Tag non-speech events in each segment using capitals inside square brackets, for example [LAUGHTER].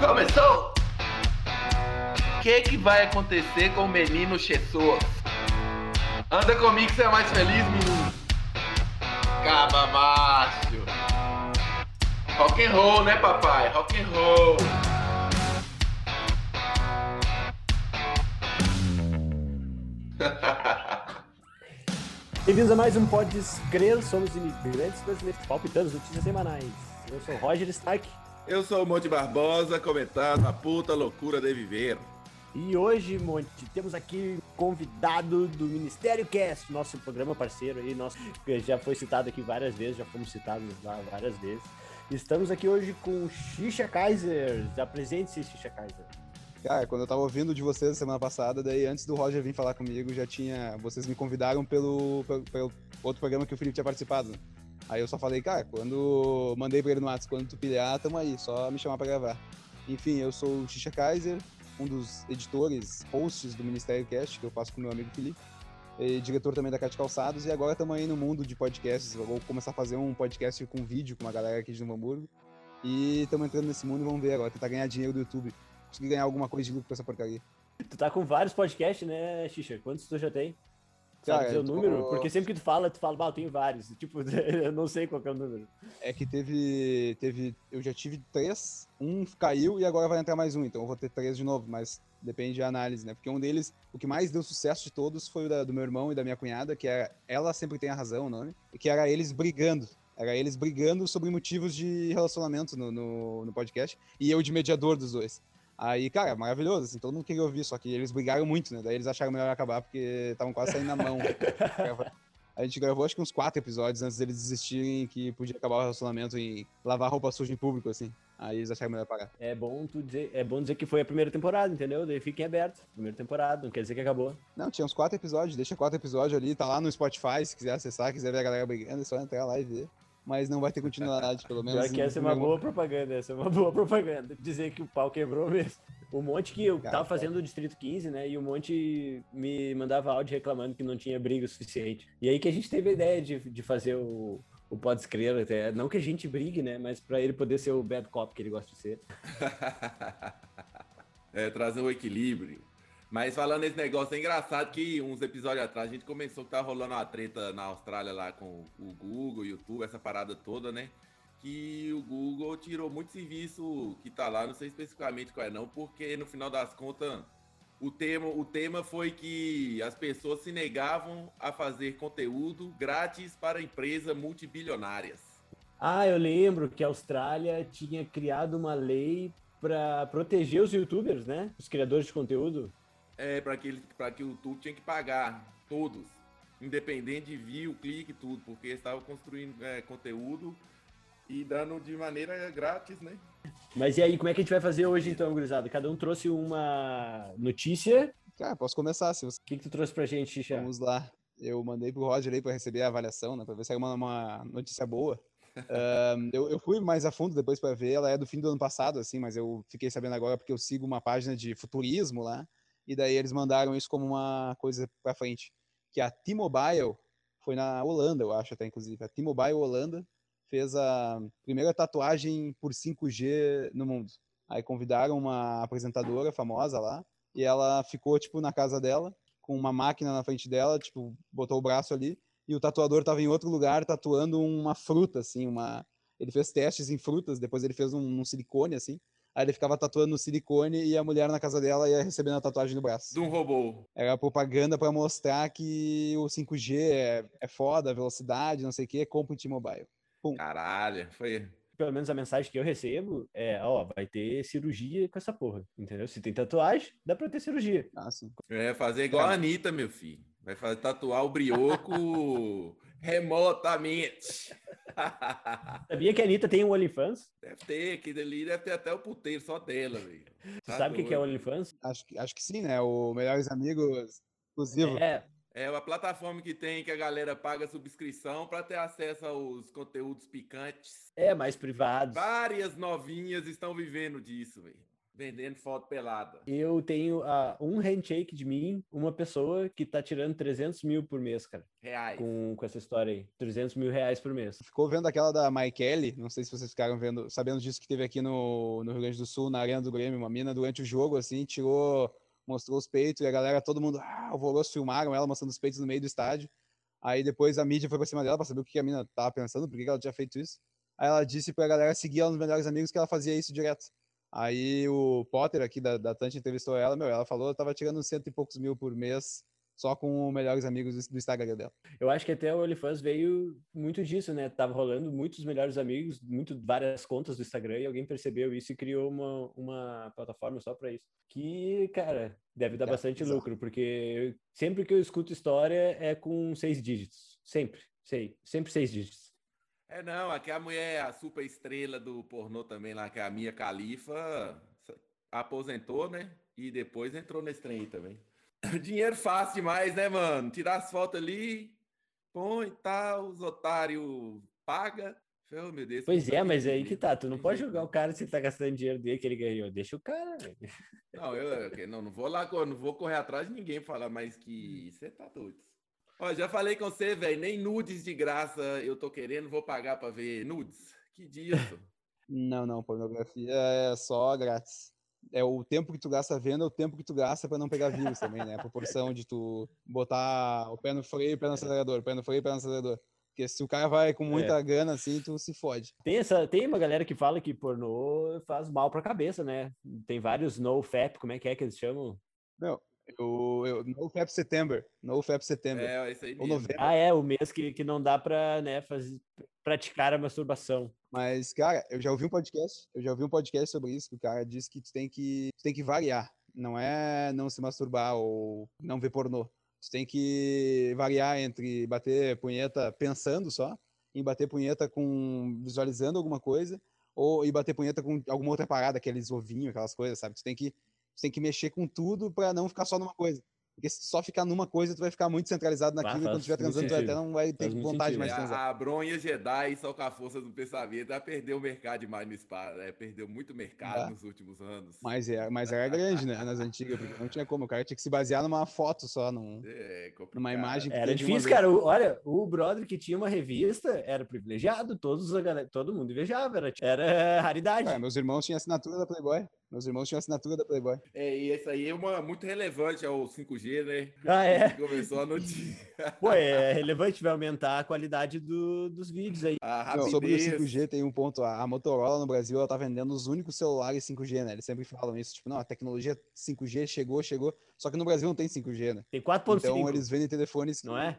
Começou! O que, que vai acontecer com o menino Jesus? Anda comigo que você é mais feliz, menino. Caba macho. Rock and roll, né, papai? Rock and roll. [LAUGHS] Bem-vindos a mais um Pode Crer, somos imigrantes brasileiros palpitando notícias semanais. Eu sou Roger Stark. Eu sou o Monte Barbosa, comentando a puta loucura de viver. E hoje, Monte, temos aqui convidado do Ministério Cast, nosso programa parceiro aí, nosso, que já foi citado aqui várias vezes, já fomos citados lá várias vezes. Estamos aqui hoje com Xixa Kaiser. Apresente-se, Xixa Kaiser. Cara, quando eu tava ouvindo de vocês semana passada, daí antes do Roger vir falar comigo, já tinha. Vocês me convidaram pelo, pelo, pelo outro programa que o Felipe tinha participado. Aí eu só falei, cara, quando mandei pra ele no WhatsApp, quando tu pilhar, tamo aí, só me chamar pra gravar. Enfim, eu sou o Xixa Kaiser, um dos editores, hosts do Ministério Cast, que eu faço com meu amigo Felipe, diretor também da Cat Calçados, e agora estamos aí no mundo de podcasts. Eu vou começar a fazer um podcast com vídeo com uma galera aqui de Novo Hamburgo. E estamos entrando nesse mundo e vamos ver agora, tentar ganhar dinheiro do YouTube. Conseguir ganhar alguma coisa de lucro com essa porcaria. Tu tá com vários podcasts, né, Xixa? Quantos tu já tem? Cara, Sabe dizer o eu tô- número? Porque sempre que tu fala, tu fala, bah, eu tenho vários. [LAUGHS] Tipo, eu não sei qual que é o número. É que teve, teve. Eu já tive três, um caiu e agora vai entrar mais um, então eu vou ter três de novo, mas depende da análise, né? Porque um deles, o que mais deu sucesso de todos foi o da- do meu irmão e da minha cunhada, que é Ela Sempre Tem a Razão, o nome, e que era eles brigando. Era eles brigando sobre motivos de relacionamento no, no, no podcast, e eu de mediador dos dois. Aí, cara, maravilhoso, assim, todo mundo queria ouvir, só que eles brigaram muito, né? Daí eles acharam melhor acabar porque estavam quase saindo na mão. [LAUGHS] A gente gravou acho que uns quatro episódios antes deles desistirem que podia acabar o relacionamento e lavar roupa suja em público, assim. Aí eles acharam melhor parar. É bom tu dizer, é bom dizer que foi a primeira temporada, entendeu? Daí fiquem abertos. Primeira temporada, não quer dizer que acabou. Não, tinha uns quatro episódios, deixa quatro episódios ali, tá lá no Spotify, se quiser acessar, quiser ver a galera brigando, é só entrar lá e ver. Mas não vai ter continuidade, pelo menos. Pior que essa é uma boa propaganda, essa é uma [LAUGHS] boa propaganda. Dizer que o pau quebrou mesmo. O Monte que eu Cara, tava fazendo o Distrito 15, né? E o Monte me mandava áudio reclamando que não tinha briga o suficiente. E aí que a gente teve a ideia de, de fazer o, o Pode Crer até. Não que a gente brigue, né? Mas pra ele poder ser o bad cop que ele gosta de ser. [LAUGHS] é, trazer o equilíbrio. Mas falando nesse negócio, é engraçado que uns episódios atrás a gente começou que tava rolando uma treta na Austrália lá com o Google, YouTube, essa parada toda, né? Que o Google tirou muito serviço que tá lá, não sei especificamente qual é não, porque no final das contas o tema, o tema foi que as pessoas se negavam a fazer conteúdo grátis para empresas multibilionárias. Ah, eu lembro que a Austrália tinha criado uma lei pra proteger os youtubers, né? Os criadores de conteúdo. É, para que, ele- pra que o YouTube tinha que pagar, todos, independente de view, clique, tudo, porque eles estavam construindo é, conteúdo e dando de maneira grátis, né? Mas e aí, como é que a gente vai fazer hoje então, gurizada? Cada um trouxe uma notícia. Cara, posso começar, se você. O que, que tu trouxe pra gente, Xixa? Vamos lá. Eu mandei pro Roger aí pra receber a avaliação, né? Pra ver se era uma, uma notícia boa. [LAUGHS] Ahn, eu, eu fui mais a fundo depois pra ver. Ela é do fim do ano passado, assim, mas eu fiquei sabendo agora porque eu sigo uma página de futurismo lá. E daí eles mandaram isso como uma coisa pra frente. Que a T-Mobile foi na Holanda, eu acho até, inclusive. A T-Mobile Holanda fez a primeira tatuagem por 5G no mundo. Aí convidaram uma apresentadora famosa lá. E ela ficou, tipo, na casa dela, com uma máquina na frente dela, tipo, botou o braço ali, e o tatuador tava em outro lugar tatuando uma fruta, assim, uma... Ele fez testes em frutas, depois ele fez um, um silicone, assim, aí ele ficava tatuando no silicone e a mulher na casa dela ia recebendo a tatuagem no braço. De um robô. Era propaganda pra mostrar que o 5G é, é foda, a velocidade, não sei o que, compra o T-Mobile. Caralho, foi. Pelo menos a mensagem que eu recebo é, ó, vai ter cirurgia com essa porra, entendeu? Se tem tatuagem, dá pra ter cirurgia. Ah, sim. É fazer igual a Anitta, meu filho. Vai fazer tatuar o brioco [LAUGHS] remotamente. [LAUGHS] Sabia que a Anitta tem um OnlyFans? deve ter, que ali deve ter até o puteiro só dela, velho. Tu Tá sabe o que que é doido. OnlyFans? Acho, que- acho que sim, né? O Melhores Amigos exclusivo. É, É uma plataforma que tem que a galera paga subscrição para ter acesso aos conteúdos picantes. é mais privado. Várias novinhas estão vivendo disso, velho. Vendendo foto pelada. Eu tenho uh, um handshake de mim, uma pessoa que tá tirando 300 mil por mês, cara. Reais. Com, com essa história aí. 300 mil reais por mês. Ficou vendo aquela da Maikele? Não sei se vocês ficaram vendo, sabendo disso que teve aqui no, no Rio Grande do Sul, na Arena do Grêmio. Uma mina durante o jogo, assim, tirou, mostrou os peitos e a galera, todo mundo, ah, alvoroço, filmaram ela mostrando os peitos no meio do estádio. Aí depois a mídia foi pra cima dela pra saber o que a mina tava pensando, por que ela tinha feito isso. Aí ela disse pra galera seguir ela nos melhores amigos que ela fazia isso direto. Aí o Potter aqui da, da Tante entrevistou ela, meu, ela falou que tava tirando cento e poucos mil por mês só com os melhores amigos do, Instagram dela. Eu acho que até o OnlyFans veio muito disso, né? Tava rolando muitos melhores amigos, muito várias contas do Instagram e alguém percebeu isso e criou uma, uma plataforma só para isso. Que, cara, deve dar é, bastante exato. lucro, porque sempre que eu escuto história é com seis dígitos. Sempre, sei, sempre seis dígitos. É, não, aqui a mulher, a super estrela do pornô também lá, que é a Mia Califa, aposentou, né? E depois entrou nesse trem também. [LAUGHS] Dinheiro fácil demais, né, mano? Tirar as fotos ali, põe e tal, os otários paga. Oh, meu Deus, pois é, mas é aí que tá. Tu não pode julgar o cara se tá gastando dinheiro dele que ele ganhou. Deixa o cara, velho. Não, eu não, não vou lá, não vou correr atrás de ninguém falar mais que você tá doido. Ó, já falei com você, velho, nem nudes de graça eu tô querendo, vou pagar pra ver nudes. Que disso? [LAUGHS] Não, não, pornografia é só grátis. É o tempo que tu gasta vendo, é o tempo que tu gasta para não pegar vírus [LAUGHS] também, né? A proporção de tu botar o pé no freio, o pé no acelerador, o pé no freio, o pé no acelerador. Porque se o cara vai com muita é. grana assim, tu se fode. Tem, essa, tem uma galera que fala que pornô faz mal pra cabeça, né? Tem vários no-fap, como é que é que eles chamam? Não, eu, eu, no FAP September. No FAP September. É, isso aí mesmo. Ah, é, o mês que, que não dá pra né, fazer, praticar a masturbação. Mas, cara, eu já ouvi um podcast, eu já ouvi um podcast sobre isso, que o cara disse que tu tem que, tu tem que variar. Não é não se masturbar ou não ver pornô. Tu tem que variar entre bater punheta pensando só, em bater punheta com visualizando alguma coisa, ou e bater punheta com alguma outra parada, aqueles ovinhos, aquelas coisas, sabe? Tu tem que você tem que mexer com tudo para não ficar só numa coisa. Porque se só ficar numa coisa, tu vai ficar muito centralizado naquilo ah, e quando estiver transando, tu até não vai ter vontade mais de transar. A, a Bronha Jedi, só com a força do pensamento, ela perdeu o mercado demais no espaço, né? Perdeu muito mercado ah. nos últimos anos. Mas, é, mas era grande, né? Nas antigas, porque não tinha como. O cara tinha que se basear numa foto só, num, é, numa imagem. Era difícil, cara. O, olha, o brother que tinha uma revista era privilegiado, todos, todo mundo invejava, era, era raridade. Cara, meus irmãos tinham assinatura da Playboy. Meus irmãos tinham assinatura da Playboy. É, e isso aí é uma, muito relevante ao 5G, né? Ah, é? Começou a notícia. Pô, é relevante, vai aumentar a qualidade do, dos vídeos aí. Não, sobre o 5G tem um ponto. A Motorola no Brasil, ela tá vendendo os únicos celulares 5G, né? Eles sempre falam isso. Tipo, não, a tecnologia 5G chegou, chegou. Só que no Brasil não tem 5G, né? Tem 4.5. Então eles vendem telefones... Não é?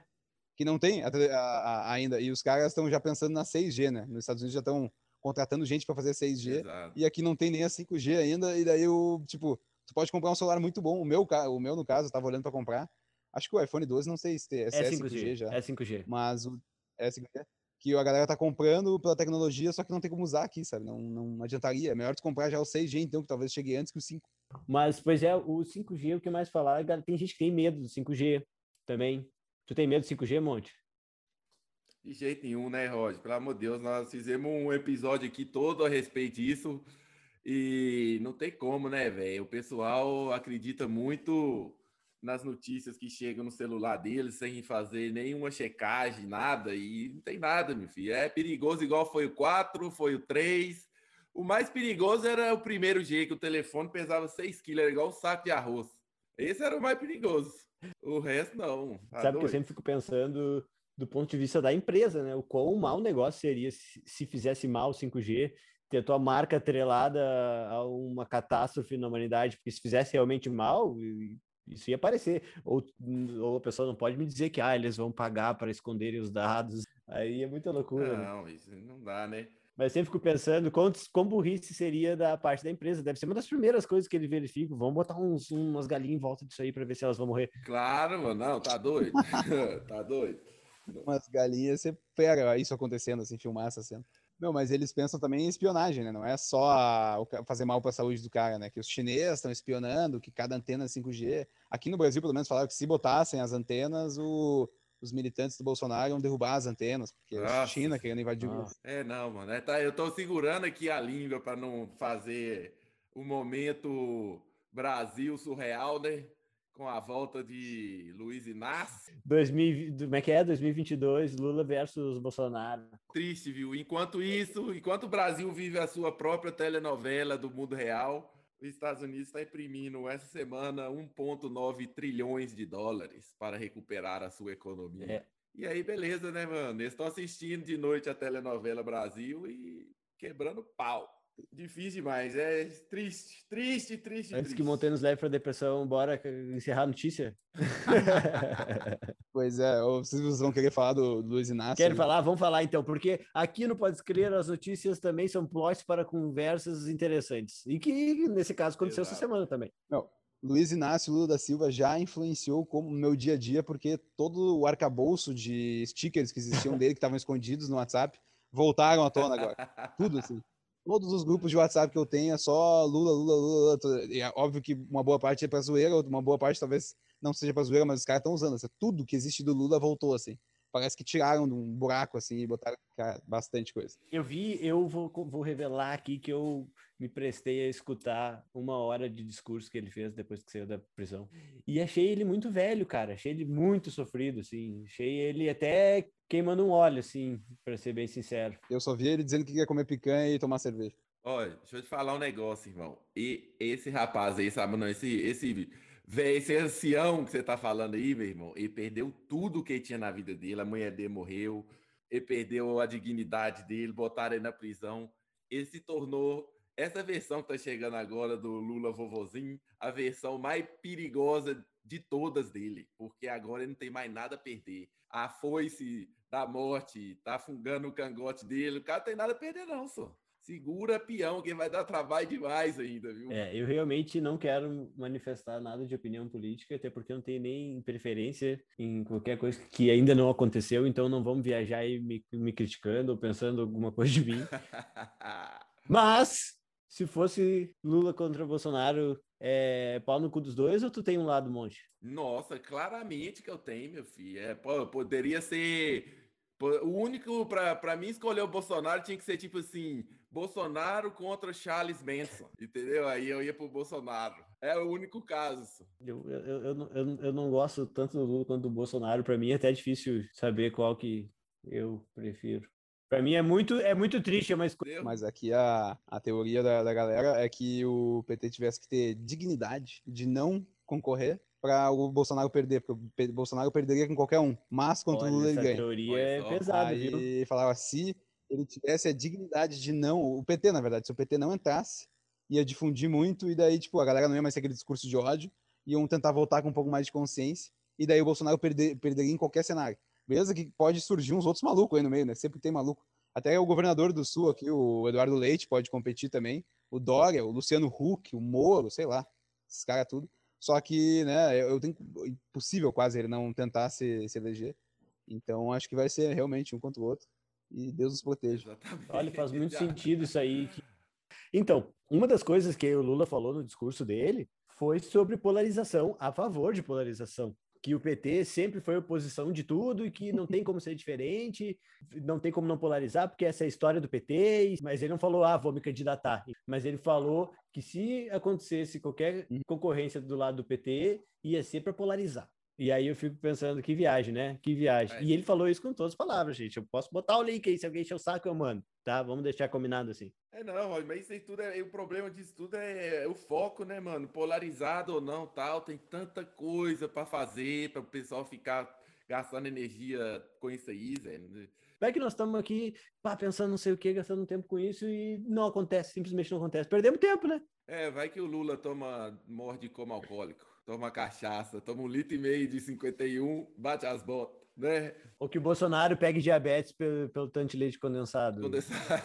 Que não tem a, a, ainda. E os caras estão já pensando na 6G, né? Nos Estados Unidos já estão contratando gente para fazer 6G. Exato. E aqui não tem nem a 5G ainda. E daí o tipo, tu pode comprar um celular muito bom. O meu, o meu no caso, eu tava olhando para comprar. Acho que o iPhone 12 não sei se é, se é 5G, 5G já. É 5G. Mas o é 5G que a galera tá comprando pela tecnologia, só que não tem como usar aqui, sabe? Não, não adiantaria. É melhor tu comprar já o 6G, então, que talvez chegue antes que o 5. Mas, pois é, o 5G, o que mais falar, tem gente que tem medo do 5G também. Tu tem medo do 5G, Monte? De jeito nenhum, né, Roger? Pelo amor de Deus, nós fizemos um episódio aqui todo a respeito disso e não tem como, né, velho? O pessoal acredita muito nas notícias que chegam no celular deles sem fazer nenhuma checagem, nada, e não tem nada, meu filho. É perigoso igual foi o 4, foi o 3. O mais perigoso era o primeiro G, que o telefone pesava 6 quilos, era igual um saco de arroz. Esse era o mais perigoso. O resto, não. Tá Sabe doido. que eu sempre fico pensando do ponto de vista da empresa, né? O quão mau negócio seria se, se fizesse mal o 5G, ter a tua marca atrelada a uma catástrofe na humanidade, porque se fizesse realmente mal, isso ia aparecer. Ou, ou a pessoa não pode me dizer que ah, eles vão pagar para esconderem os dados. Aí é muita loucura. Né? Não, né? isso não dá, né? Mas eu sempre fico pensando quão, quão burrice seria da parte da empresa. Deve ser uma das primeiras coisas que eles verificam. Vamos botar uns, umas galinhas em volta disso aí para ver se elas vão morrer. Claro, mano. Não, tá doido. [LAUGHS] tá doido umas galinhas, você pega isso acontecendo, assim, filmar essa cena. Não, mas eles pensam também em espionagem, né? Não é só fazer mal para a saúde do cara, né? Que os chineses estão espionando, que cada antena é 5G. Aqui no Brasil, pelo menos, falaram que se botassem as antenas, o, os militantes do Bolsonaro iam derrubar as antenas, porque Nossa. a China querendo invadir o É, não, mano. É, tá, eu tô segurando aqui a língua para não fazer o momento Brasil surreal, né? Com a volta de Luiz Inácio. 2000, como é que é? 2022, Lula versus Bolsonaro. Triste, viu? Enquanto isso, enquanto o Brasil vive a sua própria telenovela do mundo real, os Estados Unidos está imprimindo essa semana 1,9 trilhões de dólares para recuperar a sua economia. É. E aí, beleza, né, mano? Estão assistindo de noite a telenovela Brasil e quebrando pau. Difícil demais, é triste, triste, triste. Antes triste. que Montanha leve para depressão, bora encerrar a notícia? [LAUGHS] pois é, vocês vão querer falar do, do Luiz Inácio? Querem falar? Vamos falar então, porque aqui no Pode Crer as notícias também são plots para conversas interessantes. E que, nesse caso, aconteceu Exato. essa semana também. Não, Luiz Inácio Lula da Silva já influenciou como meu dia a dia, porque todo o arcabouço de stickers que existiam dele, que estavam escondidos no WhatsApp, voltaram à tona agora. Tudo assim todos os grupos de WhatsApp que eu tenho é só Lula, Lula, Lula. Lula. E é óbvio que uma boa parte é pra zoeira, uma boa parte talvez não seja pra zoeira, mas os caras estão usando. Assim, tudo que existe do Lula voltou, assim. Parece que tiraram de um buraco, assim, e botaram cara, bastante coisa. Eu vi, eu vou, vou revelar aqui que eu me prestei a escutar uma hora de discurso que ele fez depois que saiu da prisão. E achei ele muito velho, cara. Achei ele muito sofrido, assim. Achei ele até queimando um óleo, assim, para ser bem sincero. Eu só vi ele dizendo que queria comer picanha e tomar cerveja. Olha, deixa eu te falar um negócio, irmão. E esse rapaz aí, sabe, não, esse, esse, véio, esse ancião que você tá falando aí, meu irmão, ele perdeu tudo que tinha na vida dele, a mulher dele morreu, ele perdeu a dignidade dele, botaram ele na prisão, ele se tornou essa versão que tá chegando agora do Lula vovozinho, a versão mais perigosa de todas dele, porque agora ele não tem mais nada a perder. A foice da morte, tá fungando o cangote dele. O cara não tem nada a perder, não, só. Segura peão, que vai dar trabalho demais ainda, viu? É, eu realmente não quero manifestar nada de opinião política, até porque eu não tenho nem preferência em qualquer coisa que ainda não aconteceu, então não vamos viajar aí me, me criticando ou pensando alguma coisa de mim. [LAUGHS] Mas, se fosse Lula contra Bolsonaro, é pau no cu dos dois ou tu tem um lado, monte? Nossa, claramente que eu tenho, meu filho. É, poderia ser o único, para mim, escolher o Bolsonaro tinha que ser tipo assim: Bolsonaro contra Charles Manson, entendeu? Aí eu ia pro Bolsonaro. É o único caso. Eu, eu, eu, eu, eu não gosto tanto do Lula quanto do Bolsonaro. Para mim é até difícil saber qual que eu prefiro. Para mim é muito, é muito triste, mas. Mas aqui a, a teoria da, da galera é que o PT tivesse que ter dignidade de não concorrer para o Bolsonaro perder, porque o Bolsonaro perderia com qualquer um, mas contra Olha, o Lula ele ganha. teoria é pesada, viu? falava, se ele tivesse a dignidade de não, o PT, na verdade, se o PT não entrasse, ia difundir muito, e daí, tipo, a galera não ia mais ter aquele discurso de ódio, iam tentar voltar com um pouco mais de consciência, e daí o Bolsonaro perder, perderia em qualquer cenário. Beleza que pode surgir uns outros malucos aí no meio, né? Sempre tem maluco. Até o governador do Sul aqui, o Eduardo Leite, pode competir também. O Dória, o Luciano Huck, o Moro, sei lá. Esses caras tudo. Só que, né, eu tenho impossível quase ele não tentar se, se eleger. Então acho que vai ser realmente um contra o outro. E Deus nos proteja. Exatamente. Olha, faz muito sentido isso aí. Então, uma das coisas que o Lula falou no discurso dele foi sobre polarização, a favor de polarização que o PT sempre foi oposição de tudo e que não tem como ser diferente, não tem como não polarizar, porque essa é a história do PT, mas ele não falou, ah, vou me candidatar. Mas ele falou que se acontecesse qualquer uhum. concorrência do lado do PT, ia ser para polarizar. E aí eu fico pensando, que viagem, né? Que viagem. É. E ele falou isso com todas as palavras, gente. Eu posso botar o link aí, se alguém encher o saco, eu mando, tá? Vamos deixar combinado assim. É, não, mas isso aí tudo é. O problema disso tudo é, o foco, né, mano? Polarizado ou não, tal. Tem tanta coisa para fazer, para o pessoal ficar gastando energia com isso aí, Zé. Vai que nós estamos aqui pá, pensando não sei o que, gastando tempo com isso e não acontece, simplesmente não acontece. Perdemos tempo, né? É, vai que o Lula toma, morde como alcoólico toma cachaça, toma um litro e meio de 51, bate as botas, né? Ou que o Bolsonaro pegue diabetes pelo, pelo tanto de leite condensado. condensado.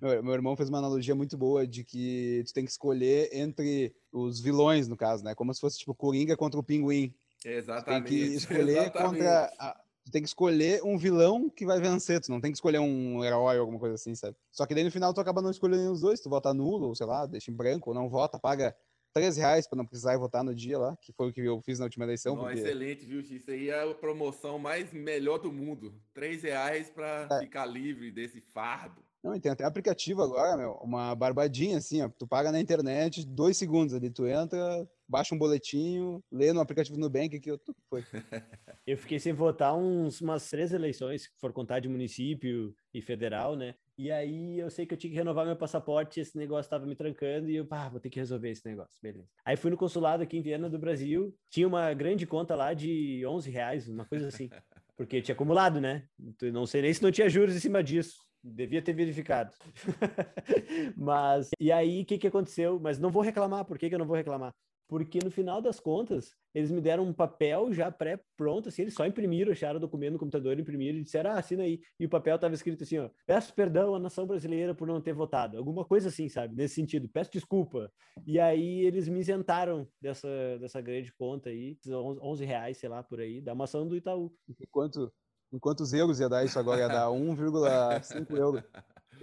meu, meu irmão fez uma analogia muito boa de que tu tem que escolher entre os vilões, no caso, né? Como se fosse tipo Coringa contra o Pinguim. Exatamente. Tu tem que escolher exatamente. contra. A, tu tem que escolher um vilão que vai vencer, tu não tem que escolher um herói ou alguma coisa assim, sabe? Só que daí no final tu acaba não escolhendo os dois, tu vota nulo, ou sei lá, deixa em branco, ou não vota, paga 13 reais para não precisar votar no dia lá, que foi o que eu fiz na última eleição. Não, porque... Excelente, viu? Isso aí é a promoção mais melhor do mundo. 3 reais para é. ficar livre desse fardo. Não, tem até aplicativo agora, meu, uma barbadinha assim, ó. Tu paga na internet, dois segundos ali, tu entra, baixa um boletinho, lê no aplicativo do Nubank que eu foi. [LAUGHS] Eu fiquei sem votar uns, umas três eleições, se for contar de município e federal, né? E aí eu sei que eu tinha que renovar meu passaporte, esse negócio tava me trancando e eu, pá, vou ter que resolver esse negócio, beleza. Aí fui no consulado aqui em Viena do Brasil, tinha uma grande conta lá de 11 reais, uma coisa assim, [LAUGHS] porque tinha acumulado, né? Não sei nem se não tinha juros em cima disso. Devia ter verificado. [LAUGHS] Mas, e aí, o que, que aconteceu? Mas não vou reclamar. Por que, que eu não vou reclamar? Porque no final das contas, eles me deram um papel já pré-pronto, assim, eles só imprimiram, acharam o documento no computador, imprimiram e disseram, ah, assina aí. E o papel estava escrito assim, ó, peço perdão à nação brasileira por não ter votado. Alguma coisa assim, sabe? Nesse sentido, peço desculpa. E aí eles me isentaram dessa, dessa grande conta aí, 11 reais, sei lá, por aí, da maçã do Itaú. Enquanto em quantos euros ia dar isso agora? Ia dar [LAUGHS] 1,5 euros.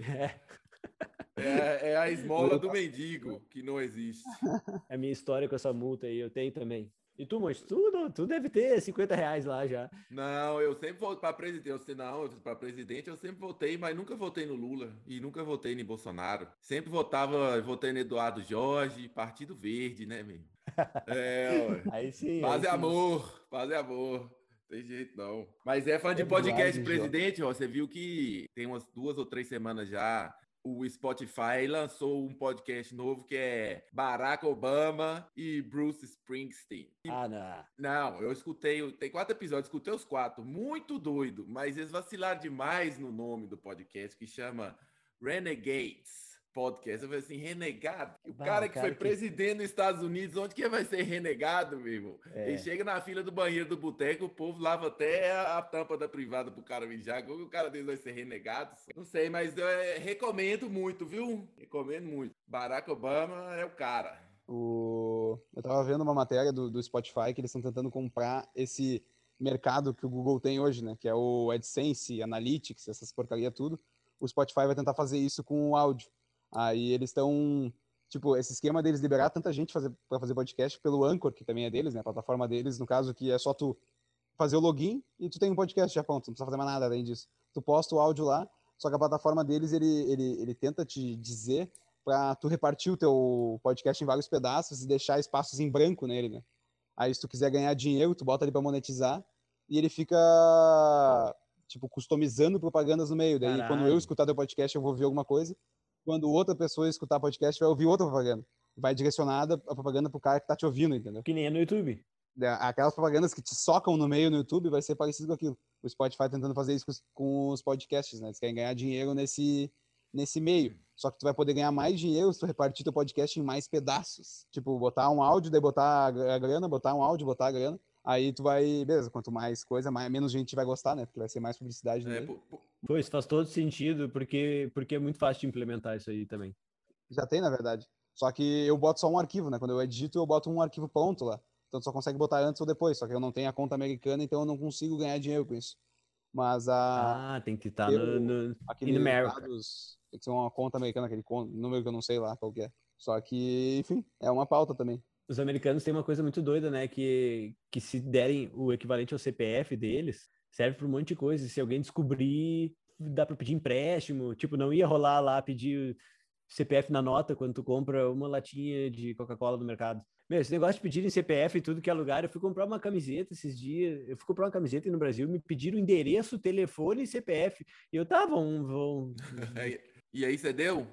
É. É, é, a esmola do mendigo, que não existe. É a minha história com essa multa aí, eu tenho também. E tu, Monte, tu, tu deve ter 50 reais lá já. Não, eu sempre volto para presidente. Eu, não, para presidente eu sempre votei, mas nunca votei no Lula e nunca votei no Bolsonaro. Sempre votava, votei no Eduardo Jorge, Partido Verde, né, meu? É, [LAUGHS] aí sim. Paz aí e amor, paz e amor. Tem jeito não. Mas é fã de podcast, presidente, ó, você viu que tem umas duas ou três semanas já o Spotify lançou um podcast novo que é Barack Obama e Bruce Springsteen. Ah, não. Não, eu escutei, tem quatro episódios, escutei os quatro, muito doido, mas eles vacilaram demais no nome do podcast que chama Renegades podcast. Eu falei assim, renegado? O bah, cara que cara foi que... presidente dos Estados Unidos, onde que vai ser renegado, meu irmão? É. Ele chega na fila do banheiro do boteco, o povo lava até a, tampa da privada pro cara mijar. Como o cara dele vai ser renegado? Não sei, mas eu é, recomendo muito, viu? Recomendo muito. Barack Obama é o cara. O... Eu tava vendo uma matéria do, do Spotify que eles estão tentando comprar esse mercado que o Google tem hoje, né? Que é o AdSense, Analytics, essas porcaria tudo. O Spotify vai tentar fazer isso com o áudio. Aí eles estão, tipo, esse esquema deles liberar tanta gente fazer, para fazer podcast pelo Anchor, que também é deles, né? A plataforma deles, no caso, que é só tu fazer o login e tu tem um podcast já pronto, não precisa fazer mais nada além disso. Tu posta o áudio lá, só que a plataforma deles, ele, ele, ele tenta te dizer para tu repartir o teu podcast em vários pedaços e deixar espaços em branco nele, né? Aí se tu quiser ganhar dinheiro, tu bota ali para monetizar e ele fica tipo customizando propagandas no meio. Daí Caralho. quando eu escutar teu podcast, eu vou ver alguma coisa quando outra pessoa escutar podcast vai ouvir outra propaganda. Vai direcionada a propaganda pro cara que tá te ouvindo, entendeu? Que nem é no YouTube. É, aquelas propagandas que te socam no meio no YouTube vai ser parecido com aquilo. O Spotify tentando fazer isso com os podcasts, né? Eles querem ganhar dinheiro nesse, nesse meio. Só que tu vai poder ganhar mais dinheiro se tu repartir teu podcast em mais pedaços. Tipo, botar um áudio, daí botar a grana, botar um áudio, botar a grana. Aí tu vai, beleza, quanto mais coisa, mais, menos gente vai gostar, né? Porque vai ser mais publicidade. É, Pois faz todo sentido, porque, porque é muito fácil de implementar isso aí também. Já tem, na verdade. Só que eu boto só um arquivo, né? Quando eu edito, eu boto um arquivo pronto lá. Então tu só consegue botar antes ou depois. Só que eu não tenho a conta americana, então eu não consigo ganhar dinheiro com isso. Mas a. Ah, tem que estar no, no. Aquele dados, tem que ser uma conta americana, aquele número que eu não sei lá qual é. Só que, enfim, é uma pauta também. Os americanos têm uma coisa muito doida, né? Que, que se derem o equivalente ao CPF deles, serve para um monte de coisa. Se alguém descobrir, dá para pedir empréstimo. Tipo, não ia rolar lá pedir CPF na nota quando tu compra uma latinha de Coca-Cola no mercado. Meu, esse negócio de pedirem CPF e tudo que é lugar, eu fui comprar uma camiseta esses dias, eu fui comprar uma camiseta no Brasil, me pediram endereço, telefone e CPF. E eu tava, vão, vão... [LAUGHS] E aí você deu?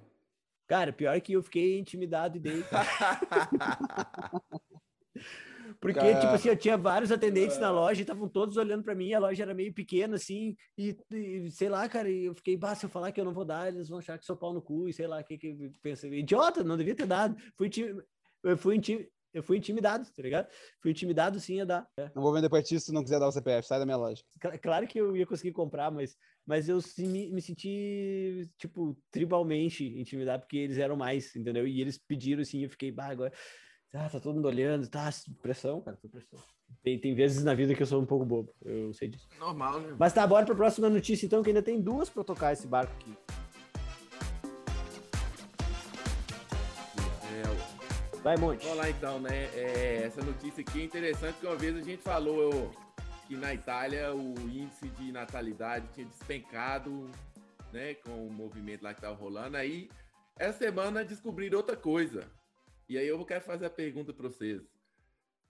Cara, pior que eu fiquei intimidado e dei. [LAUGHS] Porque, Cara... tipo assim, eu tinha vários atendentes na loja e estavam todos olhando para mim, a loja era meio pequena, assim, e, e, sei lá, cara, eu fiquei, bah, se eu falar que eu não vou dar, eles vão achar que sou pau no cu, e sei lá, o que que pensa. Idiota, não devia ter dado. Fui. Eu fui. Eu fui intimidado, tá ligado? Fui intimidado sim a dar. É. Não vou vender pra ti se tu não quiser dar o CPF, sai da minha loja. Claro que eu ia conseguir comprar, mas, mas eu me, me senti, tipo, tribalmente intimidado, porque eles eram mais, entendeu? E eles pediram assim, eu fiquei, bah, agora ah, tá todo mundo olhando, tá, pressão, cara, tô pressão. Tem, tem vezes na vida que eu sou um pouco bobo, eu sei disso. Normal, né? Mas tá, bora pra próxima notícia então, que ainda tem duas pra tocar esse barco aqui. Vai, Monte. Vamos lá então, né? É, essa notícia aqui é interessante, porque uma vez a gente falou que na Itália o índice de natalidade tinha despencado né, com o movimento lá que tava rolando. Aí, essa semana descobriram outra coisa. E aí eu quero fazer a pergunta para vocês.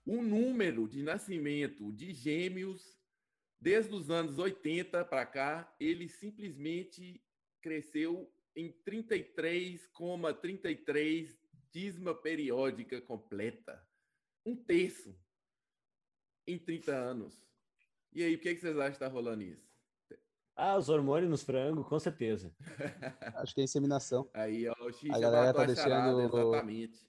O número de nascimento de gêmeos desde os anos 80 para cá, ele simplesmente cresceu em 33,33 33 dízima periódica completa. Um terço em 30 anos. E aí, o que, é que vocês acham que está rolando isso? Ah, os hormônios nos frangos, com certeza. [LAUGHS] Acho que é inseminação. Aí, ó, o X a galera tá deixando, charada, exatamente.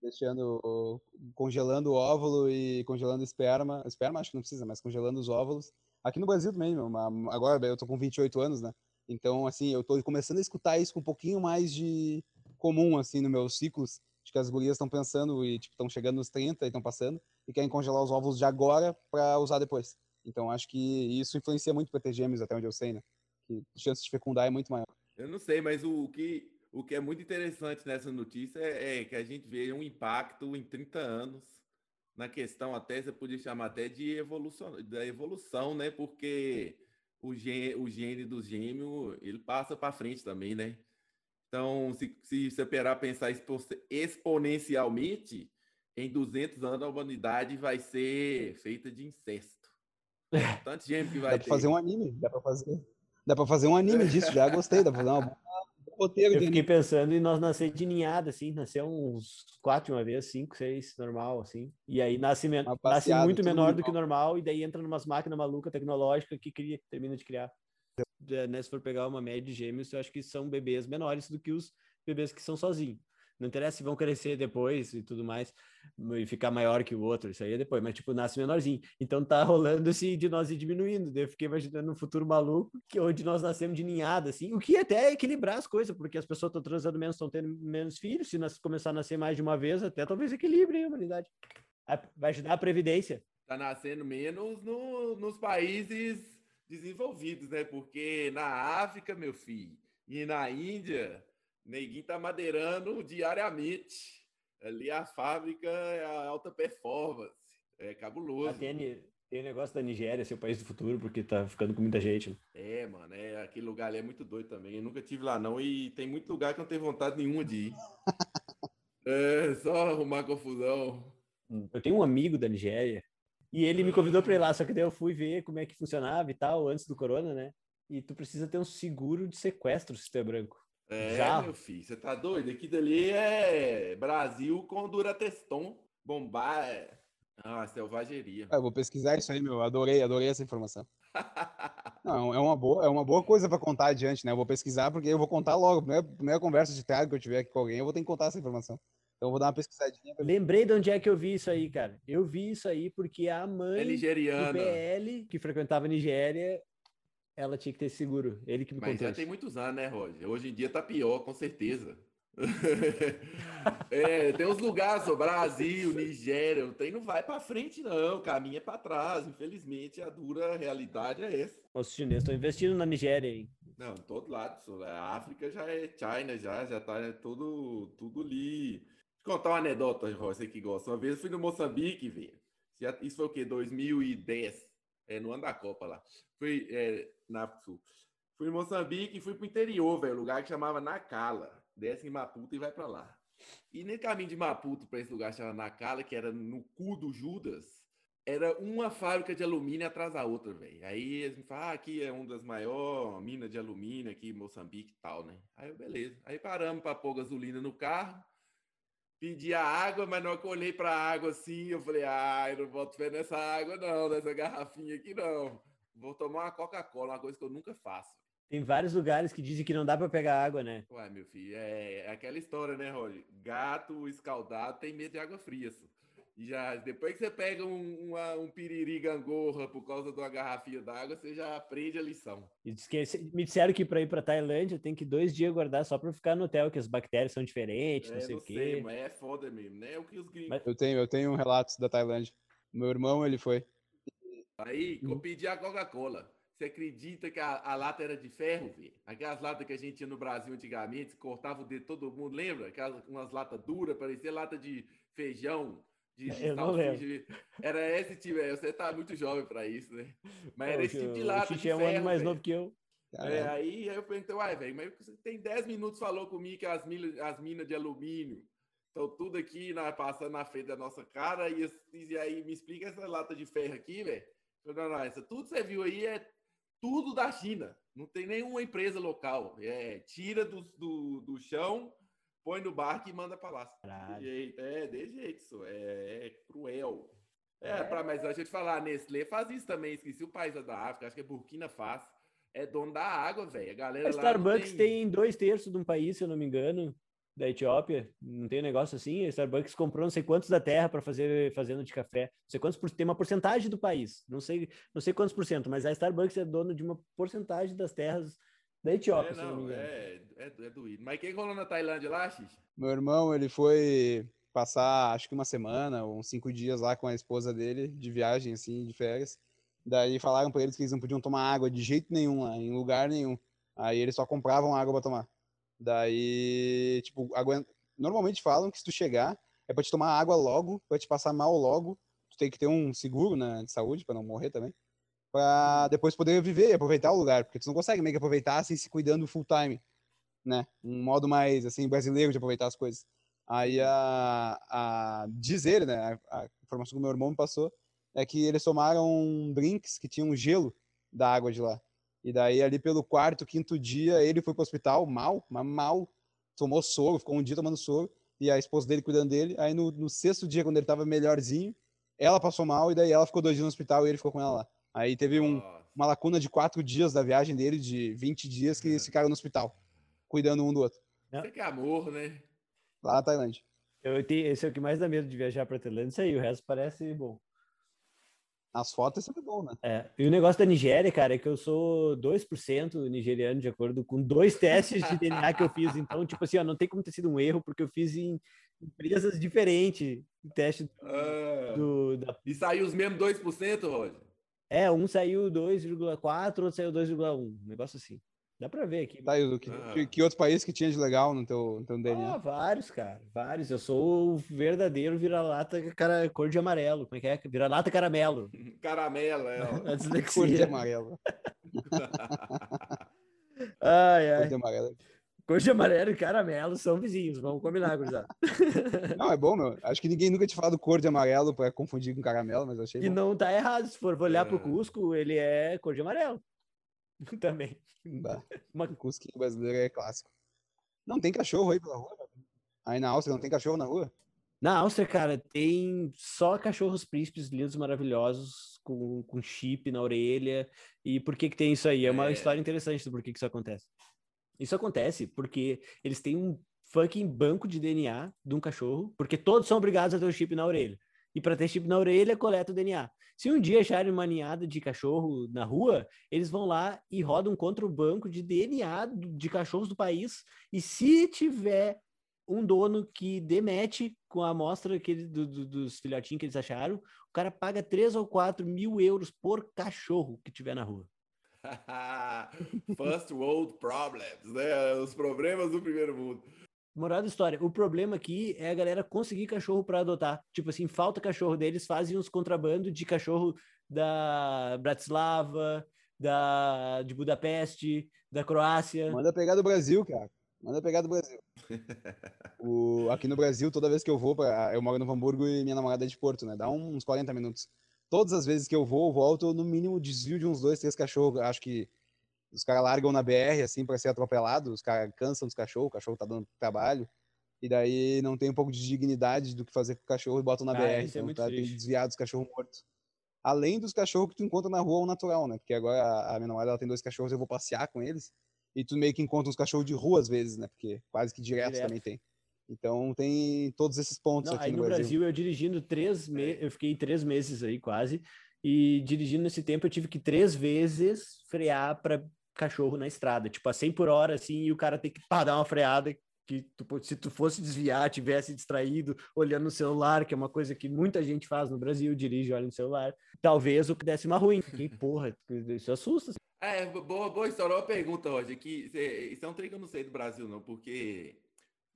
Deixando, congelando o óvulo e congelando esperma. Esperma acho que não precisa, mas congelando os óvulos. Aqui no Brasil também, meu, agora eu tô com 28 anos, né? Então, assim, eu tô começando a escutar isso com um pouquinho mais de comum, assim, no meus ciclos, de que as gurias estão pensando e, tipo, estão chegando nos 30 e estão passando, e querem congelar os óvulos de agora para usar depois. Então, acho que isso influencia muito para ter gêmeos, até onde eu sei, né? Que a chance de fecundar é muito maior. Eu não sei, mas o, o que, o que é muito interessante nessa notícia é, é, que a gente vê um impacto em 30 anos na questão até, você podia chamar até de evolução, da evolução, né? Porque o gene, o gene do gêmeo, ele passa para frente também, né? Então, se, se você esperar pensar exponencialmente, em 200 anos a humanidade vai ser feita de incesto. Tanto gêmeo que vai dá ter. Dá pra fazer um anime, dá pra fazer, dá pra fazer um anime disso, já gostei, dá pra fazer uma roteiro. Eu fiquei pensando em nós nascer de ninhada, assim, nascer uns quatro de uma vez, cinco, seis, normal, assim. E aí nasce, men nasce muito menor do que normal, e daí entra numas máquinas malucas tecnológicas que cria, termina de criar né, se for pegar uma média de gêmeos, eu acho que são bebês menores do que os bebês que são sozinhos. Não interessa se vão crescer depois e tudo mais, e ficar maior que o outro, isso aí é depois, mas tipo, nasce menorzinho. Então tá rolando esse de nós ir diminuindo. Daí eu fiquei imaginando um futuro maluco, que onde nós nascemos de ninhada, assim, o que até é equilibrar as coisas, porque as pessoas estão transando menos, estão tendo menos filhos. Se nós começar a nascer mais de uma vez, até talvez equilibre a humanidade. Vai ajudar a Previdência. Tá nascendo menos no, nos países desenvolvidos, né? Porque na África, meu filho, e na Índia, neguinho tá madeirando diariamente. Ali a fábrica é a alta performance. É cabuloso. Ah, tem, tem o negócio da Nigéria, ser o país do futuro, porque tá ficando com muita gente. Né? É, mano, é, aquele lugar ali é muito doido também. Eu nunca tive lá, não, e tem muito lugar que eu não tenho vontade nenhuma de ir. [LAUGHS] é, só arrumar confusão. Eu tenho um amigo da Nigéria e ele me convidou para ir lá, só que daí eu fui ver como é que funcionava e tal, antes do corona, né? E tu precisa ter um seguro de sequestro se tu é branco. É, Já. meu filho, você tá doido? Aqui dali é Brasil com Durateston, bombar, é... Ah, selvageria. É, eu vou pesquisar isso aí, meu. Adorei, adorei essa informação. [LAUGHS] Não, é uma boa, é uma boa coisa para contar adiante, né? Eu vou pesquisar porque eu vou contar logo. Primeira, primeira conversa de teatro que eu tiver aqui com alguém, eu vou ter que contar essa informação. Então eu vou dar uma pesquisadinha. Lembrei de onde é que eu vi isso aí, cara. Eu vi isso aí porque a mãe é nigeriana. do PL, que frequentava a Nigéria, ela tinha que ter seguro. Ele que me Mas contou. já tem muitos anos, né, Roger? Hoje em dia tá pior, com certeza. [LAUGHS] é, tem uns lugares, o Brasil, Nigéria, o trem não vai para frente, não. O caminho é para trás. Infelizmente, a dura realidade é essa. Os chineses estão investindo na Nigéria, hein? Não, todo lado. A África já é China, já, já tá tudo, tudo ali contar uma anedota, você que gosta. Uma vez eu fui no Moçambique, velho. Isso foi o quê? 2010. É, no ano da Copa lá. Fui é, na Sul. Fui em Moçambique e fui pro interior, velho. Lugar que chamava Nacala. Desce em Maputo e vai para lá. E nesse caminho de Maputo para esse lugar que chamava Nacala, que era no cu do Judas, era uma fábrica de alumínio atrás da outra, velho. Aí eles me falam, ah, aqui é uma das maiores minas de alumínio aqui em Moçambique e tal, né? Aí eu, beleza. Aí paramos para pôr gasolina no carro pedi a água, mas eu olhei para a água assim, eu falei, ah, eu não boto fé nessa água não, nessa garrafinha aqui não. Vou tomar uma Coca-Cola, uma coisa que eu nunca faço. Tem vários lugares que dizem que não dá para pegar água, né? Ué, meu filho, é, é aquela história, né, Roger? Gato escaldado tem medo de água fria. Só. Já, depois que você pega um, uma, um piriri gangorra por causa de uma garrafinha d'água, você já aprende a lição. me disseram que para ir para Tailândia tem que dois dias guardar só para ficar no hotel, que as bactérias são diferentes, é, não sei o quê. Sei, mas é foda mesmo, né? O que os gringos. Eu tenho, eu tenho um relato da Tailândia. Meu irmão, ele foi. Aí, eu pedi a Coca-Cola. Você acredita que a, a, lata era de ferro, velho? Aquelas latas que a gente tinha no Brasil antigamente, cortava o dedo de todo mundo, lembra? Aquelas umas latas duras, parecia lata de feijão de, de eu não lembro. Era esse tipo, você tá muito jovem para isso, né? Mas era esse tipo de lata. O é um ano mais novo que eu. É, aí, aí eu perguntei, uai, velho, mas você tem 10 minutos falou comigo que as minas, as minas de alumínio estão tudo aqui na, passando na frente da nossa cara, e, e aí me explica essa lata de ferro aqui, velho. Não, não, essa, tudo que você viu aí é tudo da China. Não tem nenhuma empresa local. É, tira do, do, do chão, põe no barco e manda para lá. De jeito, é, de jeito isso. É, é cruel. É, é. Pra, mas deixa eu te falar, a Nestlé faz isso também. Esqueci o país da África, acho que é Burkina Faso. É dono da água, velho. A galera. A Starbucks tem... tem dois terços de um país, se eu não me engano da Etiópia, não tem um negócio assim? A Starbucks comprou não sei quantos da terra para fazer fazenda de café. Não sei quantos por, tem uma porcentagem do país. Não sei, não sei quantos por cento, mas a Starbucks é dono de uma porcentagem das terras da Etiópia, é, não, não é, é, é doído. Mas quem rolou na Tailândia lá, Xix? Meu irmão, ele foi passar acho que uma semana ou uns cinco dias lá com a esposa dele de viagem, assim, de férias. Daí falaram para eles que eles não podiam tomar água de jeito nenhum lá, em lugar nenhum. Aí eles só compravam água para tomar. Daí, tipo, aguenta... normalmente falam que se tu chegar, é pra te tomar água logo, pra te passar mal logo. Tu tem que ter um seguro né, de saúde para não morrer também. Pra depois poder viver e aproveitar o lugar. Porque tu não consegue meio que aproveitar assim, se cuidando full time. Né? Um modo mais, assim, brasileiro de aproveitar as coisas. Aí a, a dizer, né, a, a informação que meu irmão me passou, é que eles tomaram drinks que tinham gelo da água de lá. E daí, ali pelo quarto, quinto dia, ele foi pro hospital, mal, mas mal. Tomou soro, ficou um dia tomando soro. E a esposa dele cuidando dele. Aí no, no sexto dia, quando ele tava melhorzinho, ela passou mal e daí ela ficou dois dias no hospital e ele ficou com ela lá. Aí teve um, uma lacuna de quatro dias da viagem dele, de 20 dias, que eles ficaram no hospital, cuidando um do outro. Isso que é amor, né? Lá na Tailândia. Eu tenho, esse é o que mais dá medo de viajar pra Tailândia, isso aí, o resto parece bom. As fotos é sempre bom, né? É. E o negócio da Nigéria, cara, é que eu sou 2% nigeriano, de acordo com dois testes de DNA que eu fiz. Então, tipo assim, ó, não tem como ter sido um erro, porque eu fiz em empresas diferentes o teste ah, do, da... E saiu os mesmos 2%, Roger? É, um saiu 2,4, outro saiu 2,1. Um negócio assim. Dá pra ver aqui. Tá, que, ah. que, que outros países que tinha de legal no teu, no teu DNA? Ah, vários, cara. Vários. Eu sou o verdadeiro vira-lata cara, cor de amarelo. Como é que é? Vira-lata caramelo. [LAUGHS] Caramelo, é. [LAUGHS] A Cor de amarelo. [LAUGHS] ai, ai. Cor de amarelo. Cor de amarelo e caramelo são vizinhos. Vamos combinar, gurizada. [LAUGHS] Não, é bom, meu. Acho que ninguém nunca te falado cor de amarelo para confundir com caramelo, mas achei E bom. não tá errado. Se for olhar é. pro Cusco, ele é cor de amarelo. [LAUGHS] Também. [LAUGHS] Uma... O cusquinho brasileiro é clássico. Não tem cachorro aí pela rua? Aí na Áustria não tem cachorro na rua? Na Áustria, cara, tem só cachorros príncipes lindos, maravilhosos, com, com chip na orelha. E por que que tem isso aí? É uma é. história interessante do porquê que isso acontece. Isso acontece porque eles têm um fucking banco de DNA de um cachorro, porque todos são obrigados a ter o chip na orelha. E para ter chip na orelha, coleta o DNA. Se um dia acharem uma ninhada de cachorro na rua, eles vão lá e rodam contra o banco de DNA de cachorros do país. E se tiver um dono que demete com a amostra que ele, do, do, dos filhotinhos que eles acharam, o cara paga 3 ou 4 mil euros por cachorro que tiver na rua. [LAUGHS] First world problems, né? Os problemas do primeiro mundo. Moral da história, o problema aqui é a galera conseguir cachorro para adotar. Tipo assim, falta cachorro deles, fazem uns contrabando de cachorro da Bratislava, da de Budapeste, da Croácia. Manda pegar do Brasil, cara. Manda pegar do Brasil. [LAUGHS] o, aqui no Brasil, toda vez que eu vou, pra, eu moro no Hamburgo e minha namorada é de Porto, né? Dá uns 40 minutos. Todas as vezes que eu vou, eu volto, no mínimo desvio de uns dois, três cachorros. Acho que os caras largam na BR, assim, para ser atropelado, os caras cansam dos cachorros, o cachorro tá dando trabalho, e daí não tem um pouco de dignidade do que fazer com o cachorro e botam na ah, BR, é então é tá, tem desviado os cachorros mortos. Além dos cachorros que tu encontra na rua ao natural, né? Porque agora a, a minha namorada ela tem dois cachorros, eu vou passear com eles, e tu meio que encontra uns cachorros de rua às vezes, né? Porque quase que direto, direto. também tem. Então tem todos esses pontos não, aqui aí no, no Brasil. Brasil. eu dirigindo três meses, eu fiquei três meses aí quase, e dirigindo nesse tempo eu tive que três vezes frear para cachorro na estrada, tipo a 100 por hora, assim, e o cara tem que pá, dar uma freada que tu, se tu fosse desviar, tivesse distraído, olhando no celular, que é uma coisa que muita gente faz no Brasil, dirige, olha no celular, talvez o que desse uma ruim. Que [LAUGHS] porra, isso assusta. É, boa, boa história. Uma pergunta, hoje que isso é um trem que eu não sei do Brasil, não, porque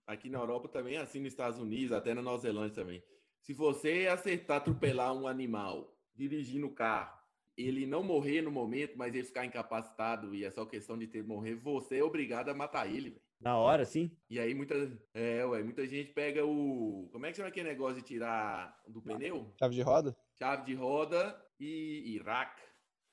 aqui na Europa também, assim nos Estados Unidos, até na Nova Zelândia também. Se você acertar atropelar um animal dirigindo o carro, ele não morrer no momento, mas ele ficar incapacitado e é só questão de ter morrer, você é obrigado a matar ele, velho. Na hora, sim. E aí muita, é, ué, muita gente pega o. Como é que chama aquele negócio de tirar do pneu? Chave de roda? Chave de roda e Iraque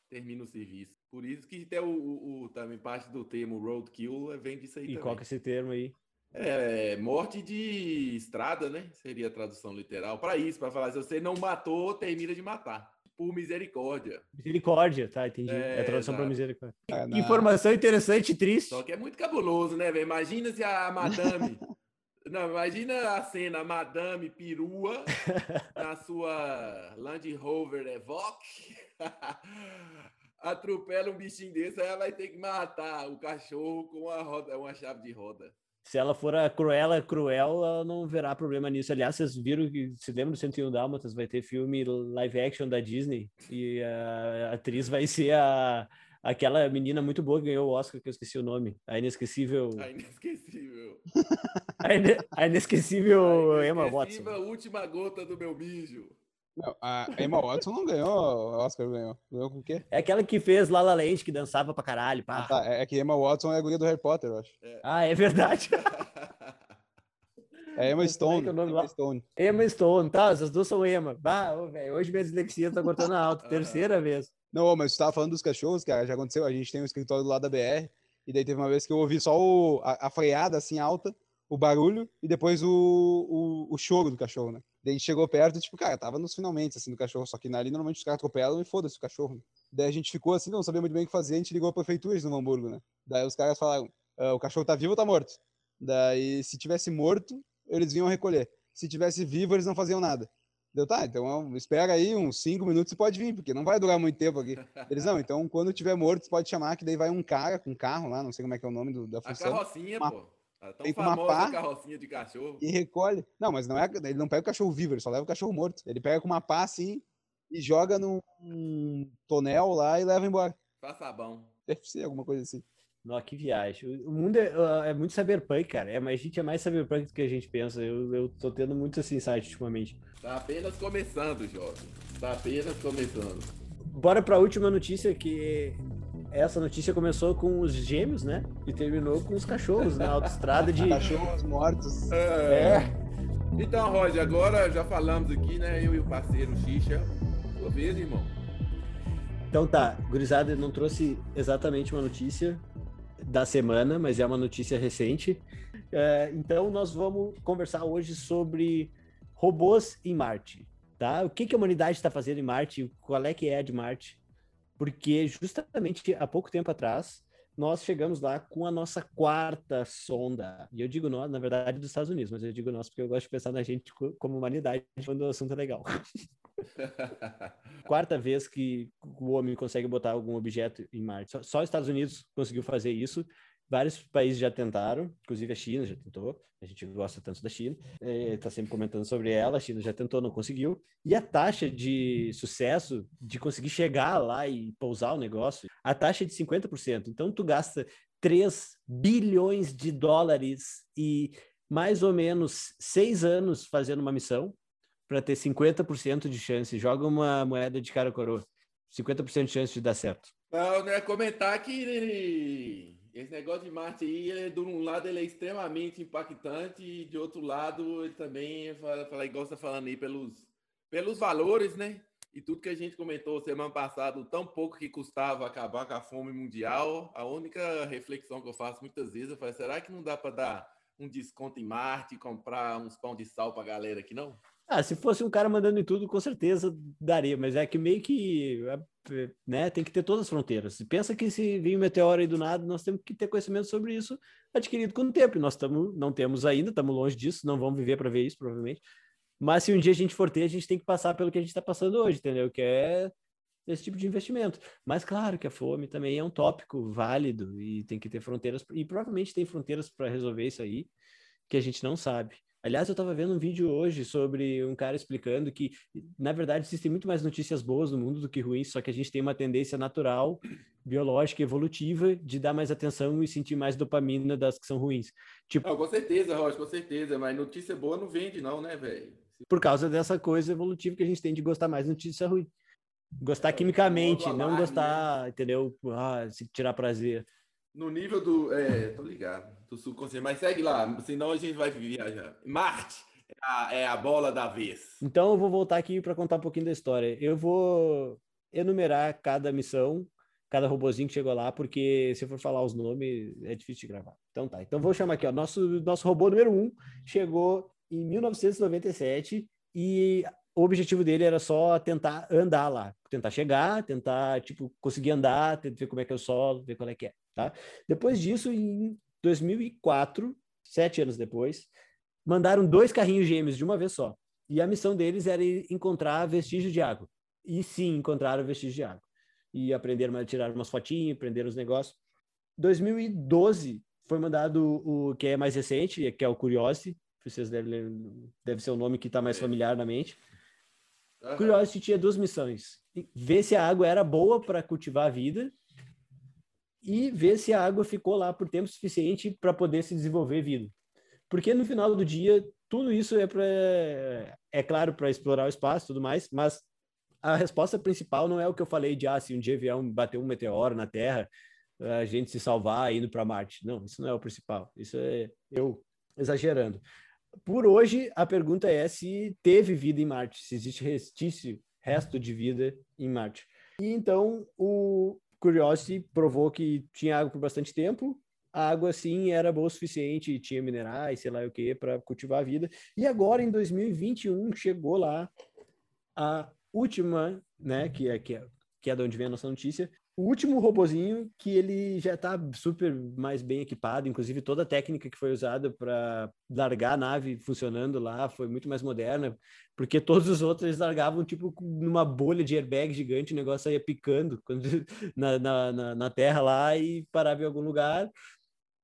termina o serviço. Por isso que até o, o, o também parte do termo roadkill vem disso aí E também. qual que é esse termo aí? É, morte de estrada, né? Seria a tradução literal. Para isso, para falar, se você não matou, termina de matar. Por misericórdia. Misericórdia, tá, entendi. É, É, a tradução para misericórdia. É, na- Informação interessante e triste. Só que é muito cabuloso, né, velho? Imagina se a madame. [LAUGHS] Não, imagina a cena, a madame perua [LAUGHS] na sua Land Rover Evoque. [LAUGHS] Atropela um bichinho desse, aí ela vai ter que matar o cachorro com uma, roda, uma chave de roda. Se ela for a Cruella Cruel, ela não verá problema nisso. Aliás, vocês viram que, se lembra do 101 Dálmatas, vai ter filme live action da Disney e a atriz vai ser a, aquela menina muito boa que ganhou o Oscar, que eu esqueci o nome. A inesquecível... A inesquecível. [LAUGHS] A, ine- a inesquecível A Emma inesquecível Watson. última gota do meu mijo. Não, a Emma Watson não ganhou, o Oscar ganhou. Ganhou com o quê? É aquela que fez La La Land, que dançava pra caralho. Ah, Pá. tá, é é que Emma Watson é a guria do Harry Potter, eu acho. Ah, é verdade. É Emma Como é Stone. é o nome Emma? Stone. Emma Stone, tá? Essas duas são Emma. Bah, ô, velho, hoje minha dislexia tá cortando alto. [LAUGHS] Aham. Terceira vez. Não, mas você tava falando dos cachorros, cara, já aconteceu. A gente tem um escritório do lado da BR, e daí teve uma vez que eu ouvi só o, a, a freada assim alta, o barulho, e depois o, o, o choro do cachorro, né? Daí a gente chegou perto, tipo, cara, tava nos finalmente, assim, do cachorro, só que ali normalmente os caras atropelam e foda-se o cachorro. né? Daí a gente ficou assim, não sabia muito bem o que fazer, a gente ligou a prefeitura de Novo Hamburgo, né? Daí os caras falaram, "Ah, o cachorro tá vivo ou tá morto? Daí, se tivesse morto, eles vinham recolher. Se tivesse vivo, eles não faziam nada. Deu, tá, então espera aí uns cinco minutos e pode vir, porque não vai durar muito tempo aqui. Eles, não, então quando tiver morto, você pode chamar, que daí vai um cara com um carro lá, não sei como é que é o nome do- da A função, carrocinha, Uma- pô. A tão uma famosa pá. carrocinha de cachorro. e recolhe. Não, mas não é, ele não pega o cachorro vivo, ele só leva o cachorro morto. Ele pega com uma pá assim e joga num tonel lá e leva embora. Faz sabão. Deve ser alguma coisa assim. Nossa, que viagem. O o mundo é, é muito cyberpunk, cara. É, mas a gente é mais cyberpunk do que a gente pensa. Eu, eu tô tendo muito esse insight ultimamente. Tá apenas começando, jovem. Tá apenas começando. Bora pra última notícia, que essa notícia começou com os gêmeos, né? E terminou com os cachorros na autoestrada de. Cachorros mortos. É. Então, Roger, agora já falamos aqui, né? Eu e o parceiro Xixa. Sua vez, irmão. Então tá, gurizada, eu não trouxe exatamente uma notícia da semana, mas é uma notícia recente. É, então nós vamos conversar hoje sobre robôs em Marte, tá? O que, que a humanidade está fazendo em Marte? Qual é que é a de Marte? Porque justamente há pouco tempo atrás nós chegamos lá com a nossa quarta sonda. E eu digo nós, na verdade, dos Estados Unidos, mas eu digo nós porque eu gosto de pensar na gente co- como humanidade quando o assunto é legal. [LAUGHS] quarta vez que o homem consegue botar algum objeto em Marte. Só, só os Estados Unidos conseguiu fazer isso. Vários países já tentaram, inclusive a China já tentou. A gente gosta tanto da China, está sempre comentando sobre ela. A China já tentou, não conseguiu. E a taxa de sucesso de conseguir chegar lá e pousar o negócio, a taxa é de 50%. Então, tu gasta 3 bilhões de dólares e mais ou menos seis anos fazendo uma missão para ter 50% de chance. Joga uma moeda de cara coroa. 50% de chance de dar certo. Não, né? Comentar que esse negócio de Marte aí, de um lado ele é extremamente impactante e de outro lado ele também, fala, fala, igual você tá falando aí, pelos, pelos valores, né? E tudo que a gente comentou semana passada, o tão pouco que custava acabar com a fome mundial, a única reflexão que eu faço muitas vezes, eu falo, será que não dá para dar um desconto em Marte comprar uns pão de sal para a galera aqui, não? Ah, se fosse um cara mandando em tudo, com certeza daria, mas é que meio que, né, tem que ter todas as fronteiras. Pensa que se vir um meteoro aí do nada, nós temos que ter conhecimento sobre isso adquirido com o tempo. Nós tamo, não temos ainda, estamos longe disso, não vamos viver para ver isso, provavelmente. Mas se um dia a gente for ter, a gente tem que passar pelo que a gente está passando hoje, entendeu? Que é esse tipo de investimento. Mas claro que a fome também é um tópico válido e tem que ter fronteiras, e provavelmente tem fronteiras para resolver isso aí que a gente não sabe. Aliás, eu estava vendo um vídeo hoje sobre um cara explicando que, na verdade, existem muito mais notícias boas no mundo do que ruins, só que a gente tem uma tendência natural, biológica, evolutiva, de dar mais atenção e sentir mais dopamina das que são ruins. Tipo, Não, com certeza, Rocha, com certeza, mas notícia boa não vende não, né, velho? por causa dessa coisa evolutiva que a gente tem de gostar mais de notícia ruim. Gostar quimicamente, não gostar, né? entendeu? Ah, se tirar prazer. No nível do. É, tô ligado. Do subconsciente. Mas segue lá, senão a gente vai viajar. Marte é a, é a bola da vez. Então eu vou voltar aqui para contar um pouquinho da história. Eu vou enumerar cada missão, cada robozinho que chegou lá, porque se eu for falar os nomes, é difícil de gravar. Então tá. Então vou chamar aqui, ó. Nosso, nosso robô número um chegou em 1997 e o objetivo dele era só tentar andar lá, tentar chegar, tentar, tipo, conseguir andar, tentar ver como é que é o solo, ver qual é que é, tá? Depois disso, em 2004, sete anos depois, mandaram dois carrinhos gêmeos de uma vez só. E a missão deles era encontrar vestígios de água. E sim, encontraram vestígios de água. E aprenderam a tirar umas fotinhas, aprenderam os negócios. 2012 foi mandado o que é mais recente, que é o Curiosity. Vocês devem, deve ser o nome que está mais familiar na mente Uhum. Curiosity tinha duas missões: ver se a água era boa para cultivar a vida e ver se a água ficou lá por tempo suficiente para poder se desenvolver vida. Porque no final do dia, tudo isso é para é claro para explorar o espaço, tudo mais, mas a resposta principal não é o que eu falei de ah, se um dia vier um, bater um meteoro na Terra, a gente se salvar indo para Marte. Não, isso não é o principal. Isso é eu exagerando por hoje, a pergunta é se teve vida em Marte, se existe restício, resto de vida em Marte. E então o Curiosity provou que tinha água por bastante tempo, a água sim era boa o suficiente, tinha minerais, sei lá o que, para cultivar a vida. E agora em 2021 chegou lá a última, né, que é que é, que é de onde vem a nossa notícia, o último robozinho que ele já está super mais bem equipado, inclusive toda a técnica que foi usada para largar a nave funcionando lá foi muito mais moderna, porque todos os outros eles largavam tipo numa bolha de airbag gigante, o negócio ia picando quando, [LAUGHS] na, na, na, na terra lá e parava em algum lugar.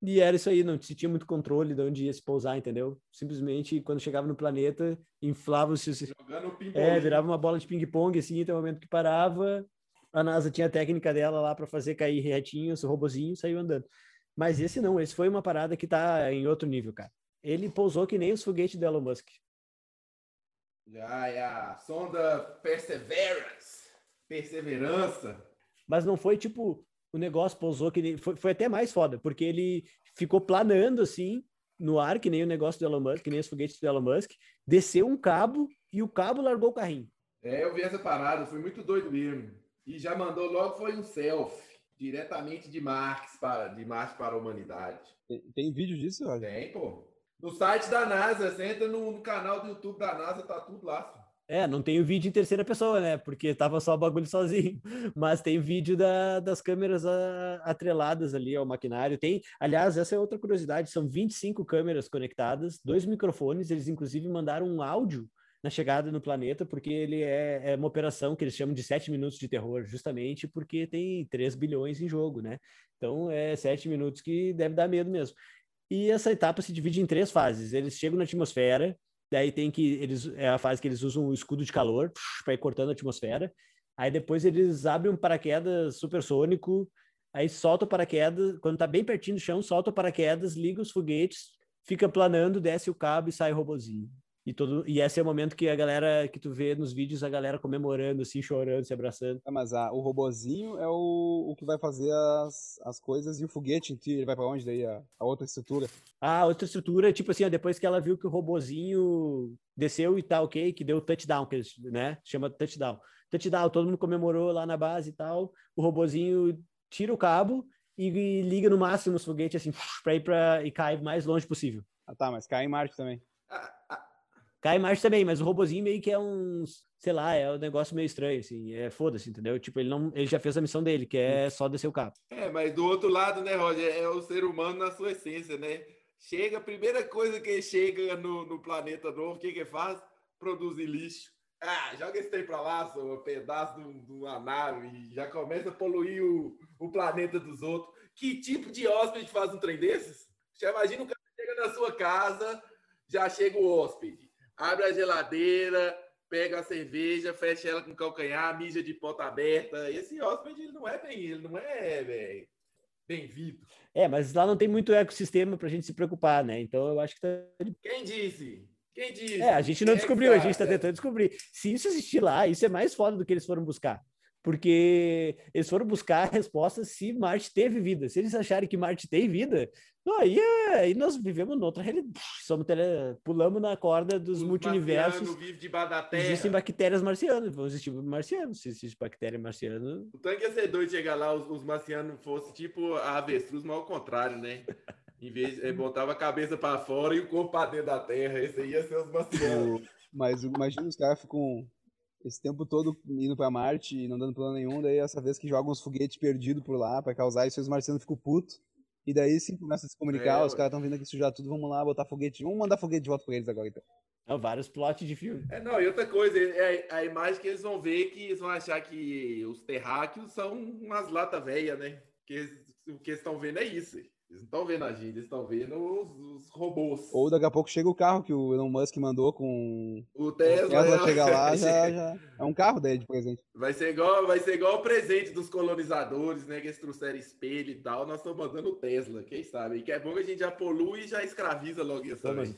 E era isso aí, não se tinha muito controle de onde ia se pousar, entendeu? Simplesmente, quando chegava no planeta, inflava-se... É, virava uma bola de ping-pong, assim, até o momento que parava, a NASA tinha a técnica dela lá para fazer cair retinho, o robozinho saiu andando. Mas esse não, esse foi uma parada que tá em outro nível, cara. Ele pousou que nem os foguetes do Elon Musk. Já é a sonda Perseverance. Perseverança. Mas não foi tipo, o negócio pousou que nem. Foi, foi até mais foda, porque ele ficou planando assim no ar, que nem o negócio do Elon Musk, que nem os foguetes do Elon Musk, desceu um cabo e o cabo largou o carrinho. É, eu vi essa parada, foi muito doido mesmo. E já mandou logo foi um selfie, diretamente de Marx para, de Marx para a humanidade. Tem, tem vídeo disso, olha? Tem, pô. No site da NASA, você entra no, no canal do YouTube da NASA, tá tudo lá. É, não tem o vídeo em terceira pessoa, né? Porque tava só o bagulho sozinho. [LAUGHS] Mas tem vídeo da, das câmeras a, atreladas ali ao maquinário. Tem, aliás, essa é outra curiosidade: são 25 câmeras conectadas, dois microfones. Eles, inclusive, mandaram um áudio na chegada no planeta, porque ele é, é, uma operação que eles chamam de sete minutos de terror, justamente porque tem 3 bilhões em jogo, né? Então é sete minutos que deve dar medo mesmo. E essa etapa se divide em três fases. Eles chegam na atmosfera, daí tem que eles é a fase que eles usam o escudo de calor para ir cortando a atmosfera. Aí depois eles abrem um paraquedas supersônico, aí solta o paraquedas, quando tá bem pertinho do chão, solta o paraquedas, liga os foguetes, fica planando, desce o cabo e sai o robozinho. E, todo, e esse é o momento que a galera, que tu vê nos vídeos, a galera comemorando, assim, chorando, se abraçando. É, mas ah, o robozinho é o, o que vai fazer as, as coisas e o foguete em ti, ele vai para onde daí? A, a, outra estrutura? Ah, outra estrutura, tipo assim, ó, depois que ela viu que o robozinho desceu e tá ok, que deu touchdown, que eles, né, chama touchdown. Touchdown, todo mundo comemorou lá na base e tal, o robozinho tira o cabo e, e liga no máximo os foguetes, assim, pra ir pra, e cai mais longe possível. Ah tá, mas cai em Marte também. Ah, ah Cai Marte também, mas o robozinho meio que é um, sei lá, é um negócio meio estranho, assim, é foda-se, entendeu? Tipo, ele não, ele já fez a missão dele, que é só descer o carro. É, mas do outro lado, né, Roger, é o ser humano na sua essência, né? Chega, a primeira coisa que chega no, no planeta novo, o que que faz? Produzir lixo. Ah, joga esse trem pra lá, sou um pedaço de uma nave, e já começa a poluir o, o planeta dos outros. Que tipo de hóspede faz um trem desses? Você imagina o cara chega na sua casa, já chega o hóspede abre a geladeira, pega a cerveja, fecha ela com calcanhar, mija de porta aberta. Esse hóspede ele não é bem, ele não é bem, bem-vindo. É, mas lá não tem muito ecossistema para a gente se preocupar, né? Então eu acho que tá... Quem disse? Quem disse? É, a gente não descobriu, a gente está tentando descobrir. Se isso existir lá, isso é mais foda do que eles foram buscar. Porque eles foram buscar a resposta se Marte teve vida. Se eles acharem que Marte tem vida, aí, é, aí nós vivemos noutra realidade. Somos tele, pulamos na corda dos multiversos. Existem bactérias marcianas, vão existir marcianos. Se existe bactéria marciana. O tanque ia ser doido chegar lá, os, os marcianos fossem tipo a avestruz, mas ao contrário, né? Em vez de botava a cabeça para fora e o corpo para dentro da terra. Esse aí ia ser os marcianos. Mas imagina os caras ficam esse tempo todo indo para Marte e não dando plano nenhum, daí essa vez que jogam uns foguetes perdidos por lá para causar isso, os marcianos ficam putos. E daí sim começa a se comunicar, é, os caras estão vindo aqui sujar tudo, vamos lá botar foguete. Vamos mandar foguete de volta pra eles agora então. É, vários plots de filme. É, não, e outra coisa, é a imagem que eles vão ver que eles vão achar que os terráqueos são umas latas velhas, né? Que o que eles estão vendo é isso. Eles não estão vendo a gente, eles estão vendo os, os, robôs. Ou daqui a pouco chega o carro que o Elon Musk mandou com. O Tesla. O Tesla é, chega lá, [LAUGHS] já, já, É um carro dele de presente. Vai ser igual, vai ser igual o presente dos colonizadores, né? Que eles trouxeram espelho e tal. Nós estamos mandando o Tesla, quem sabe? E que é bom que a gente já polui e já escraviza logo isso. Também.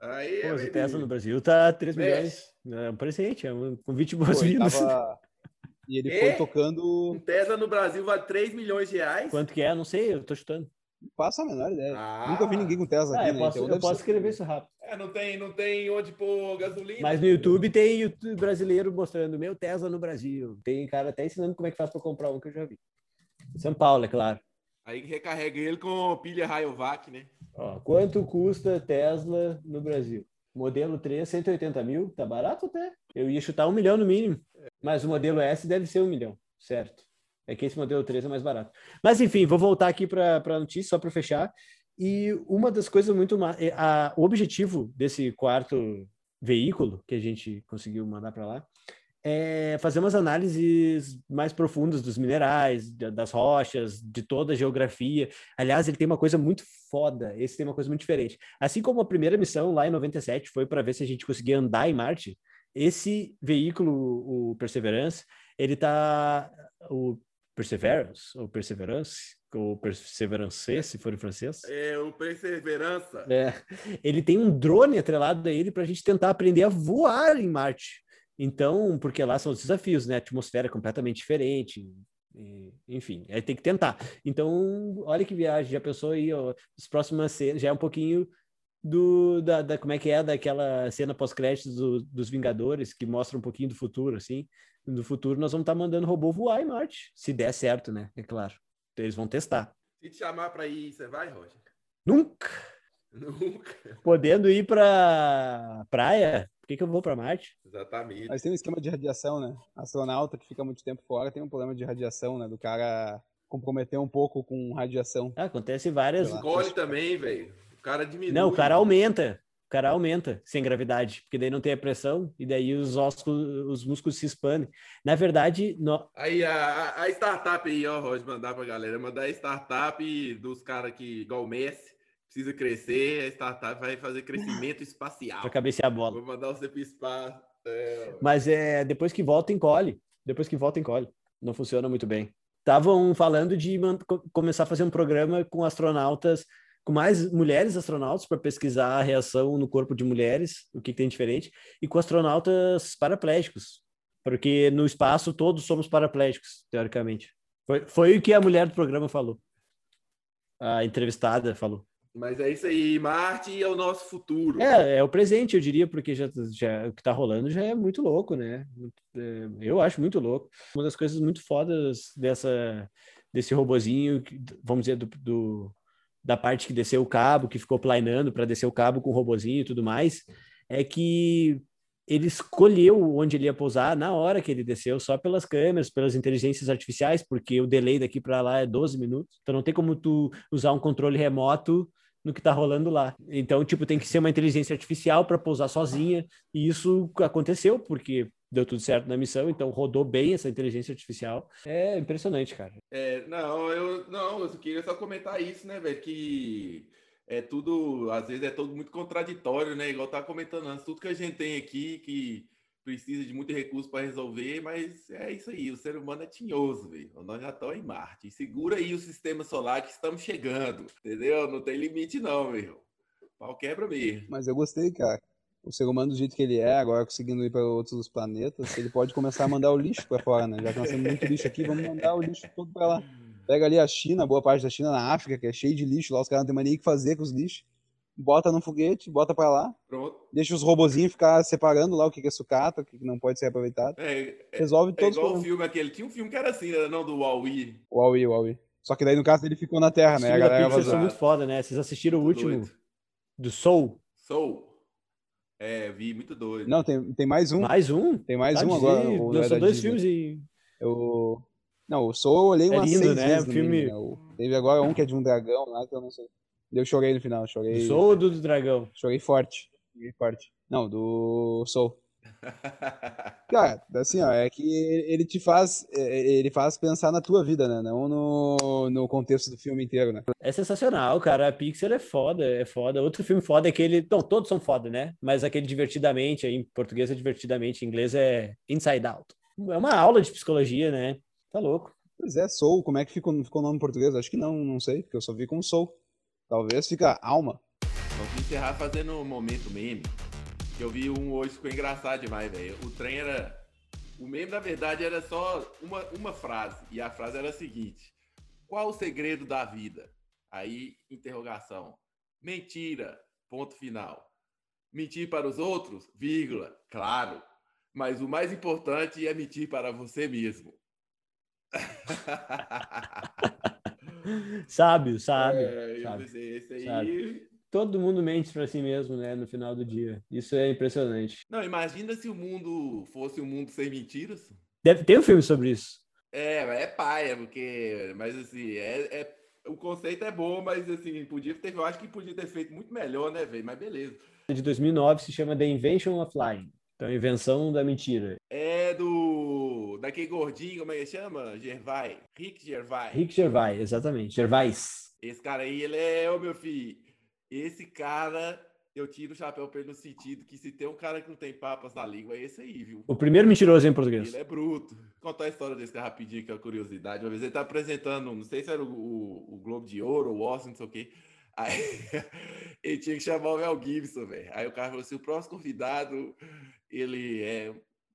Aí, Pô, o Tesla no Brasil tá 3 milhões. É um presente, é um convite boas-vindas. Tava... [LAUGHS] E ele foi tocando. Um Tesla no Brasil vale 3 milhões de reais. Quanto que é? Não sei, eu tô chutando. Passa a menor ideia. Ah. Nunca vi ninguém com Tesla ah, aqui, eu né? Posso, então, eu posso escrever isso rápido. É, não tem, não tem onde pôr gasolina. Mas no YouTube tem YouTube brasileiro mostrando meu Tesla no Brasil. Tem cara até ensinando como é que faz para comprar um que eu já vi. São Paulo, é claro. Aí recarrega ele com pilha Rayovac, né? Ó, quanto custa Tesla no Brasil? Modelo 3, 180 mil. Tá barato até. Eu ia chutar um milhão no mínimo. Mas o modelo S deve ser um milhão, certo? É que esse modelo 3 é mais barato. Mas enfim, vou voltar aqui para a notícia, só para fechar. E uma das coisas muito. É, a, o objetivo desse quarto veículo que a gente conseguiu mandar para lá é fazer umas análises mais profundas dos minerais, das rochas, de toda a geografia. Aliás, ele tem uma coisa muito foda, esse tem uma coisa muito diferente. Assim como a primeira missão lá em 97 foi para ver se a gente conseguia andar em Marte, esse veículo, o Perseverance, ele tá o Perseverance, ou Perseverance, ou Perseverance, se for em francês. É, o Perseverança. É. Ele tem um drone atrelado a ele para a gente tentar aprender a voar em Marte. Então, porque lá são os desafios, né? A atmosfera é completamente diferente, enfim, aí tem que tentar. Então, olha que viagem, já pensou aí, ó, as próximas cenas, já é um pouquinho do, da, da, como é que é daquela cena pós-créditos do, dos Vingadores, que mostra um pouquinho do futuro, assim. No futuro nós vamos estar tá mandando robô voar em Marte, se der certo, né? É claro. Eles vão testar. Se te chamar para ir, você vai, Roger? Nunca! Nunca. [LAUGHS] Podendo ir para praia, por que, que eu vou para Marte? Exatamente. Mas tem um esquema de radiação, né? Astronauta que fica muito tempo fora tem um problema de radiação, né? Do cara comprometer um pouco com radiação. Ah, acontece várias. Escolhe também, velho cara diminui. Não, o cara aumenta. O cara aumenta sem gravidade, porque daí não tem a pressão e daí os ossos, os músculos se expandem. Na verdade, no... aí a, a startup aí, ó, Roger, mandar pra galera, mandar a startup dos caras que, igual o Messi, precisa crescer, a startup vai fazer crescimento espacial. Pra cabecear a bola. Vou mandar você pro espaço. É... Mas é, depois que volta, encolhe. Depois que volta, encolhe. Não funciona muito bem. Estavam falando de começar a fazer um programa com astronautas com mais mulheres astronautas para pesquisar a reação no corpo de mulheres, o que, que tem diferente, e com astronautas paraplégicos, porque no espaço todos somos paraplégicos, teoricamente. Foi, foi o que a mulher do programa falou. A entrevistada falou. Mas é isso aí, Marte é o nosso futuro. É, é o presente, eu diria, porque já, já o que está rolando já é muito louco, né? É, eu acho muito louco. Uma das coisas muito fodas dessa, desse robozinho, vamos dizer, do, do da parte que desceu o cabo, que ficou planeando para descer o cabo com o robozinho e tudo mais, é que ele escolheu onde ele ia pousar na hora que ele desceu, só pelas câmeras, pelas inteligências artificiais, porque o delay daqui para lá é 12 minutos. Então não tem como tu usar um controle remoto no que está rolando lá. Então, tipo, tem que ser uma inteligência artificial para pousar sozinha, e isso aconteceu, porque deu tudo certo na missão, então rodou bem essa inteligência artificial. É impressionante, cara. É, não, eu não, eu queria só comentar isso, né, velho, que é tudo, às vezes é tudo muito contraditório, né? Igual tá comentando antes, tudo que a gente tem aqui que precisa de muito recurso para resolver, mas é isso aí, o ser humano é tinhoso, velho. Nós já estamos em Marte. Segura aí o sistema solar que estamos chegando, entendeu? Não tem limite não, meu. Pau quebra mesmo. Mas eu gostei, cara o ser humano do jeito que ele é, agora conseguindo ir para outros planetas, ele pode começar a mandar o lixo para fora, né? Já que nós temos muito lixo aqui, vamos mandar o lixo todo para lá. Pega ali a China, boa parte da China na África, que é cheio de lixo, lá os caras não tem mais nem o que fazer com os lixos. Bota num foguete, bota para lá, Pronto. deixa os robozinhos ficar separando lá o que é sucata, o que não pode ser aproveitado. É, é, Resolve é todos os igual o problemas. filme aquele. Tinha um filme que era assim, era não do Huawei. O Huawei, o Huawei. Só que daí, no caso, ele ficou na Terra, Os né? A galera Pixar vazou. são muito foda, né? Vocês assistiram o último doido. do Soul? Soul. É, vi, muito doido. Não, tem, tem mais um. Mais um? Tem mais Tá um agora. Lançou da dois Disney? filmes e. Eu... Não, o Soul eu olhei É umas lindo, seis né? vezes filme- mínimo, né? O- Teve agora um que é de um dragão lá, que eu não sei. Eu chorei no final, Do chorei, Soul ou do, do Dragão? chorei forte. Chorei forte. Não, do Soul. [LAUGHS] Cara, assim, ó, é que ele te faz, é, ele faz pensar na tua vida, né? Não no, no contexto do filme inteiro, né? É sensacional, cara. A Pixar é foda, é foda. Outro filme foda é aquele. Não, todos são foda, né? Mas aquele Divertidamente, aí em português é Divertidamente, em inglês é Inside Out. É uma aula de psicologia, né? Tá louco. Pois é, Soul, como é que ficou, ficou o nome em português? Acho que não, não sei, porque eu só vi com Soul. Talvez fica Alma. Vamos encerrar fazendo um momento meme. Que eu vi um hoje, ficou engraçado demais, velho. O trem era. O meme, na verdade, era só uma, uma frase. E a frase era a seguinte: Qual o segredo da vida? Aí, interrogação. Mentira. Ponto final. Mentir para os outros? Vírgula. Claro. Mas o mais importante é mentir para você mesmo. [LAUGHS] Sábio, sábio. É, pensei, esse aí. sabe. Todo mundo mente pra si mesmo, né? No final do dia. Isso é impressionante. Não, imagina se o mundo fosse um mundo sem mentiras. Deve ter um filme sobre isso. É, é paia, porque. Mas assim, é, é- o conceito é bom, mas assim, podia ter. Eu acho que podia ter feito muito melhor, né, velho? Mas beleza. De 2009 se chama The Invention of Lying. Então, invenção da mentira. É do. Daquele gordinho, como é que chama? Gervais. Rick Gervais. Rick Gervais, exatamente. Gervais. Esse cara aí, ele é, ô meu filho. Esse cara, eu tiro o chapéu pra ele no sentido que se tem um cara que não tem papas na língua, é esse aí, viu? O primeiro mentiroso em português. Ele é bruto. Vou contar a história desse cara rapidinho, que é uma curiosidade. Uma vez ele tá apresentando, não sei se era o, o- o Globo de Ouro ou o Oscar, não sei o quê. Aí [LAUGHS] ele tinha que chamar o Mel Gibson, velho. Aí o cara falou assim: o próximo convidado, ele é,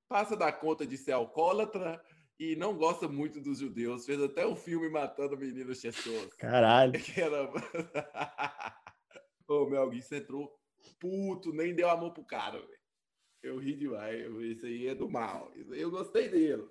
passa da conta de ser alcoólatra e não gosta muito dos judeus. Fez até um filme matando meninos Chestos. Caralho. [LAUGHS] Que era. [LAUGHS] o Mel Gibson entrou puto, nem deu a mão pro cara, velho. Eu ri demais. Esse aí é do mal. Eu gostei dele.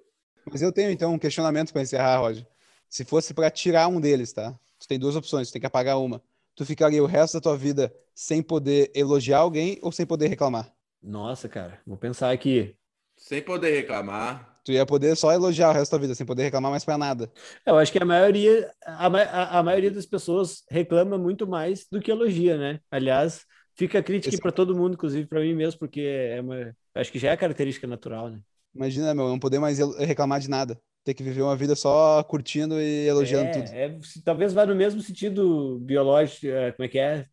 Mas eu tenho então um questionamento para encerrar, Roger. Se fosse para tirar um deles, tá? Tu tem duas opções, tu tem que apagar uma. Tu ficaria o resto da tua vida sem poder elogiar alguém ou sem poder reclamar? Nossa, cara. Vou pensar aqui. Sem poder reclamar. Tu ia poder só elogiar o resto da vida, sem poder reclamar mais pra nada. Eu acho que a maioria, a, a, a maioria das pessoas reclama muito mais do que elogia, né? Aliás, fica a crítica para todo mundo, inclusive para mim mesmo, porque é uma, acho que já é característica natural, né? Imagina, meu, não poder mais reclamar de nada. Ter que viver uma vida só curtindo e elogiando é, tudo. é, talvez vá no mesmo sentido biológico, é, como é que é?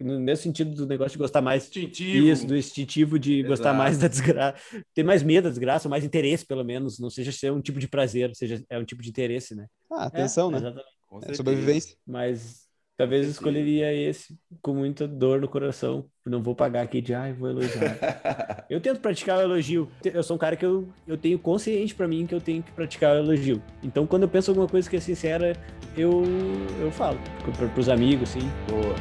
No mesmo sentido do negócio de gostar mais Instintivo. Isso, do instintivo de gostar Exato. mais da desgraça, ter mais medo da desgraça, mais interesse, pelo menos, não seja ser um tipo de prazer, seja é um tipo de interesse, né? Ah, atenção, É, né? exatamente. É sobrevivência. Mas talvez certeza. escolheria esse com muita dor no coração. Não vou pagar aqui de, ai, vou elogiar. [LAUGHS] eu tento praticar o elogio. Eu sou um cara que eu, eu tenho consciente pra mim que eu tenho que praticar o elogio. Então, quando eu penso alguma coisa que é sincera, eu, eu falo para pros amigos, assim. Boa.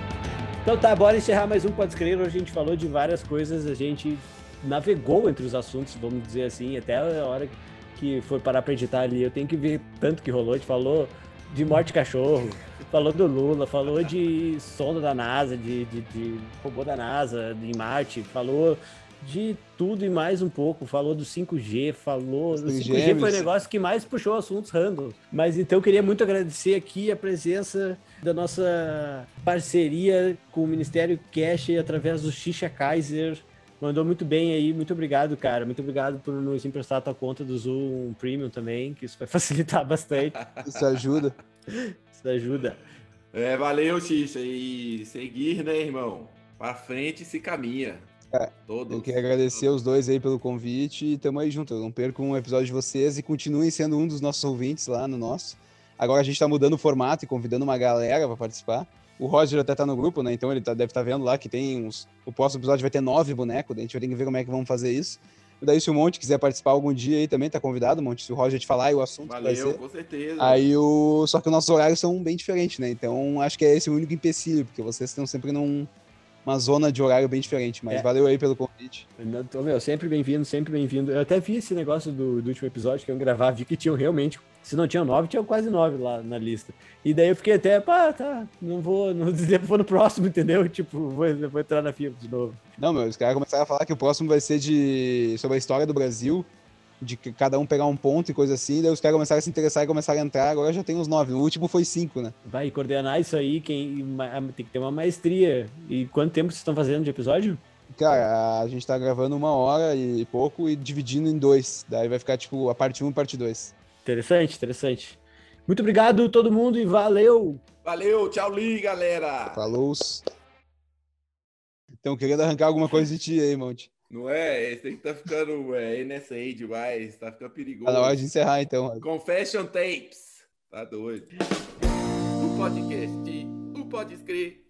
Então tá, bora encerrar mais um Pode Crer. Hoje a gente falou de várias coisas, a gente navegou entre os assuntos, vamos dizer assim, até a hora que for parar pra editar ali. Eu tenho que ver tanto que rolou. A gente falou de morte de cachorro, falou do Lula, falou de sonda da NASA, de, de, de robô da NASA em Marte, falou de tudo e mais um pouco. Falou do 5G, falou. Os O 5G foi o negócio que mais puxou assuntos random. Mas então eu queria muito agradecer aqui a presença da nossa parceria com o Ministério Cash através do Xixa Kaiser. Mandou muito bem aí, muito obrigado, cara. Muito obrigado por nos emprestar a tua conta do Zoom Premium também, que isso vai [LAUGHS] facilitar bastante. Isso ajuda. Isso ajuda. É, valeu, Xixa. E seguir, né, irmão? Pra frente se caminha. É, Todos. Eu quero agradecer os dois aí pelo convite e tamo aí junto. Eu não perco um episódio de vocês e continuem sendo um dos nossos ouvintes lá no nosso. Agora a gente tá mudando o formato e convidando uma galera para participar. O Roger até tá no grupo, né? Então ele tá, deve estar tá vendo lá que tem uns. O próximo episódio vai ter nove bonecos, a gente vai ter que ver como é que vamos fazer isso. E daí, se o Monte quiser participar algum dia aí também, tá convidado, Monte. Se o Roger te falar aí o assunto Valeu, vai ser. com certeza. Aí o. Só que os nossos horários são bem diferentes, né? Então acho que é esse o único empecilho, porque vocês estão sempre num uma zona de horário bem diferente. Mas é. valeu aí pelo convite. Tô, meu, sempre bem-vindo, sempre bem-vindo. Eu até vi esse negócio do, do, último episódio que eu gravar, vi que tinham realmente. Se não tinham nove, tinham quase nove lá na lista. E daí eu fiquei até, pá, tá, não vou, [LAUGHS] não vou no próximo, entendeu? Tipo, vou, vou entrar na fila de novo. Não, meu, os caras começaram a falar que o próximo vai ser de sobre a história do Brasil de cada um pegar um ponto e coisa assim, daí os caras começaram a se interessar e começaram a entrar, agora já tem uns nove. O último foi cinco, né? Vai coordenar isso aí, quem tem que ter uma maestria. E quanto tempo vocês estão fazendo de episódio? Cara, a gente tá gravando uma hora e pouco e dividindo em dois. Daí vai ficar tipo a parte 1 um e parte 2. Interessante, interessante. Muito obrigado todo mundo e valeu! Valeu, tchau, Li, galera! Falou! Então, queria arrancar alguma coisa de ti aí, Monte. Não é? Esse que tá ficando é, NSA demais, tá ficando perigoso. Tá na hora de encerrar, então. Confession Tapes. Tá doido. O podcast, o pode escrever.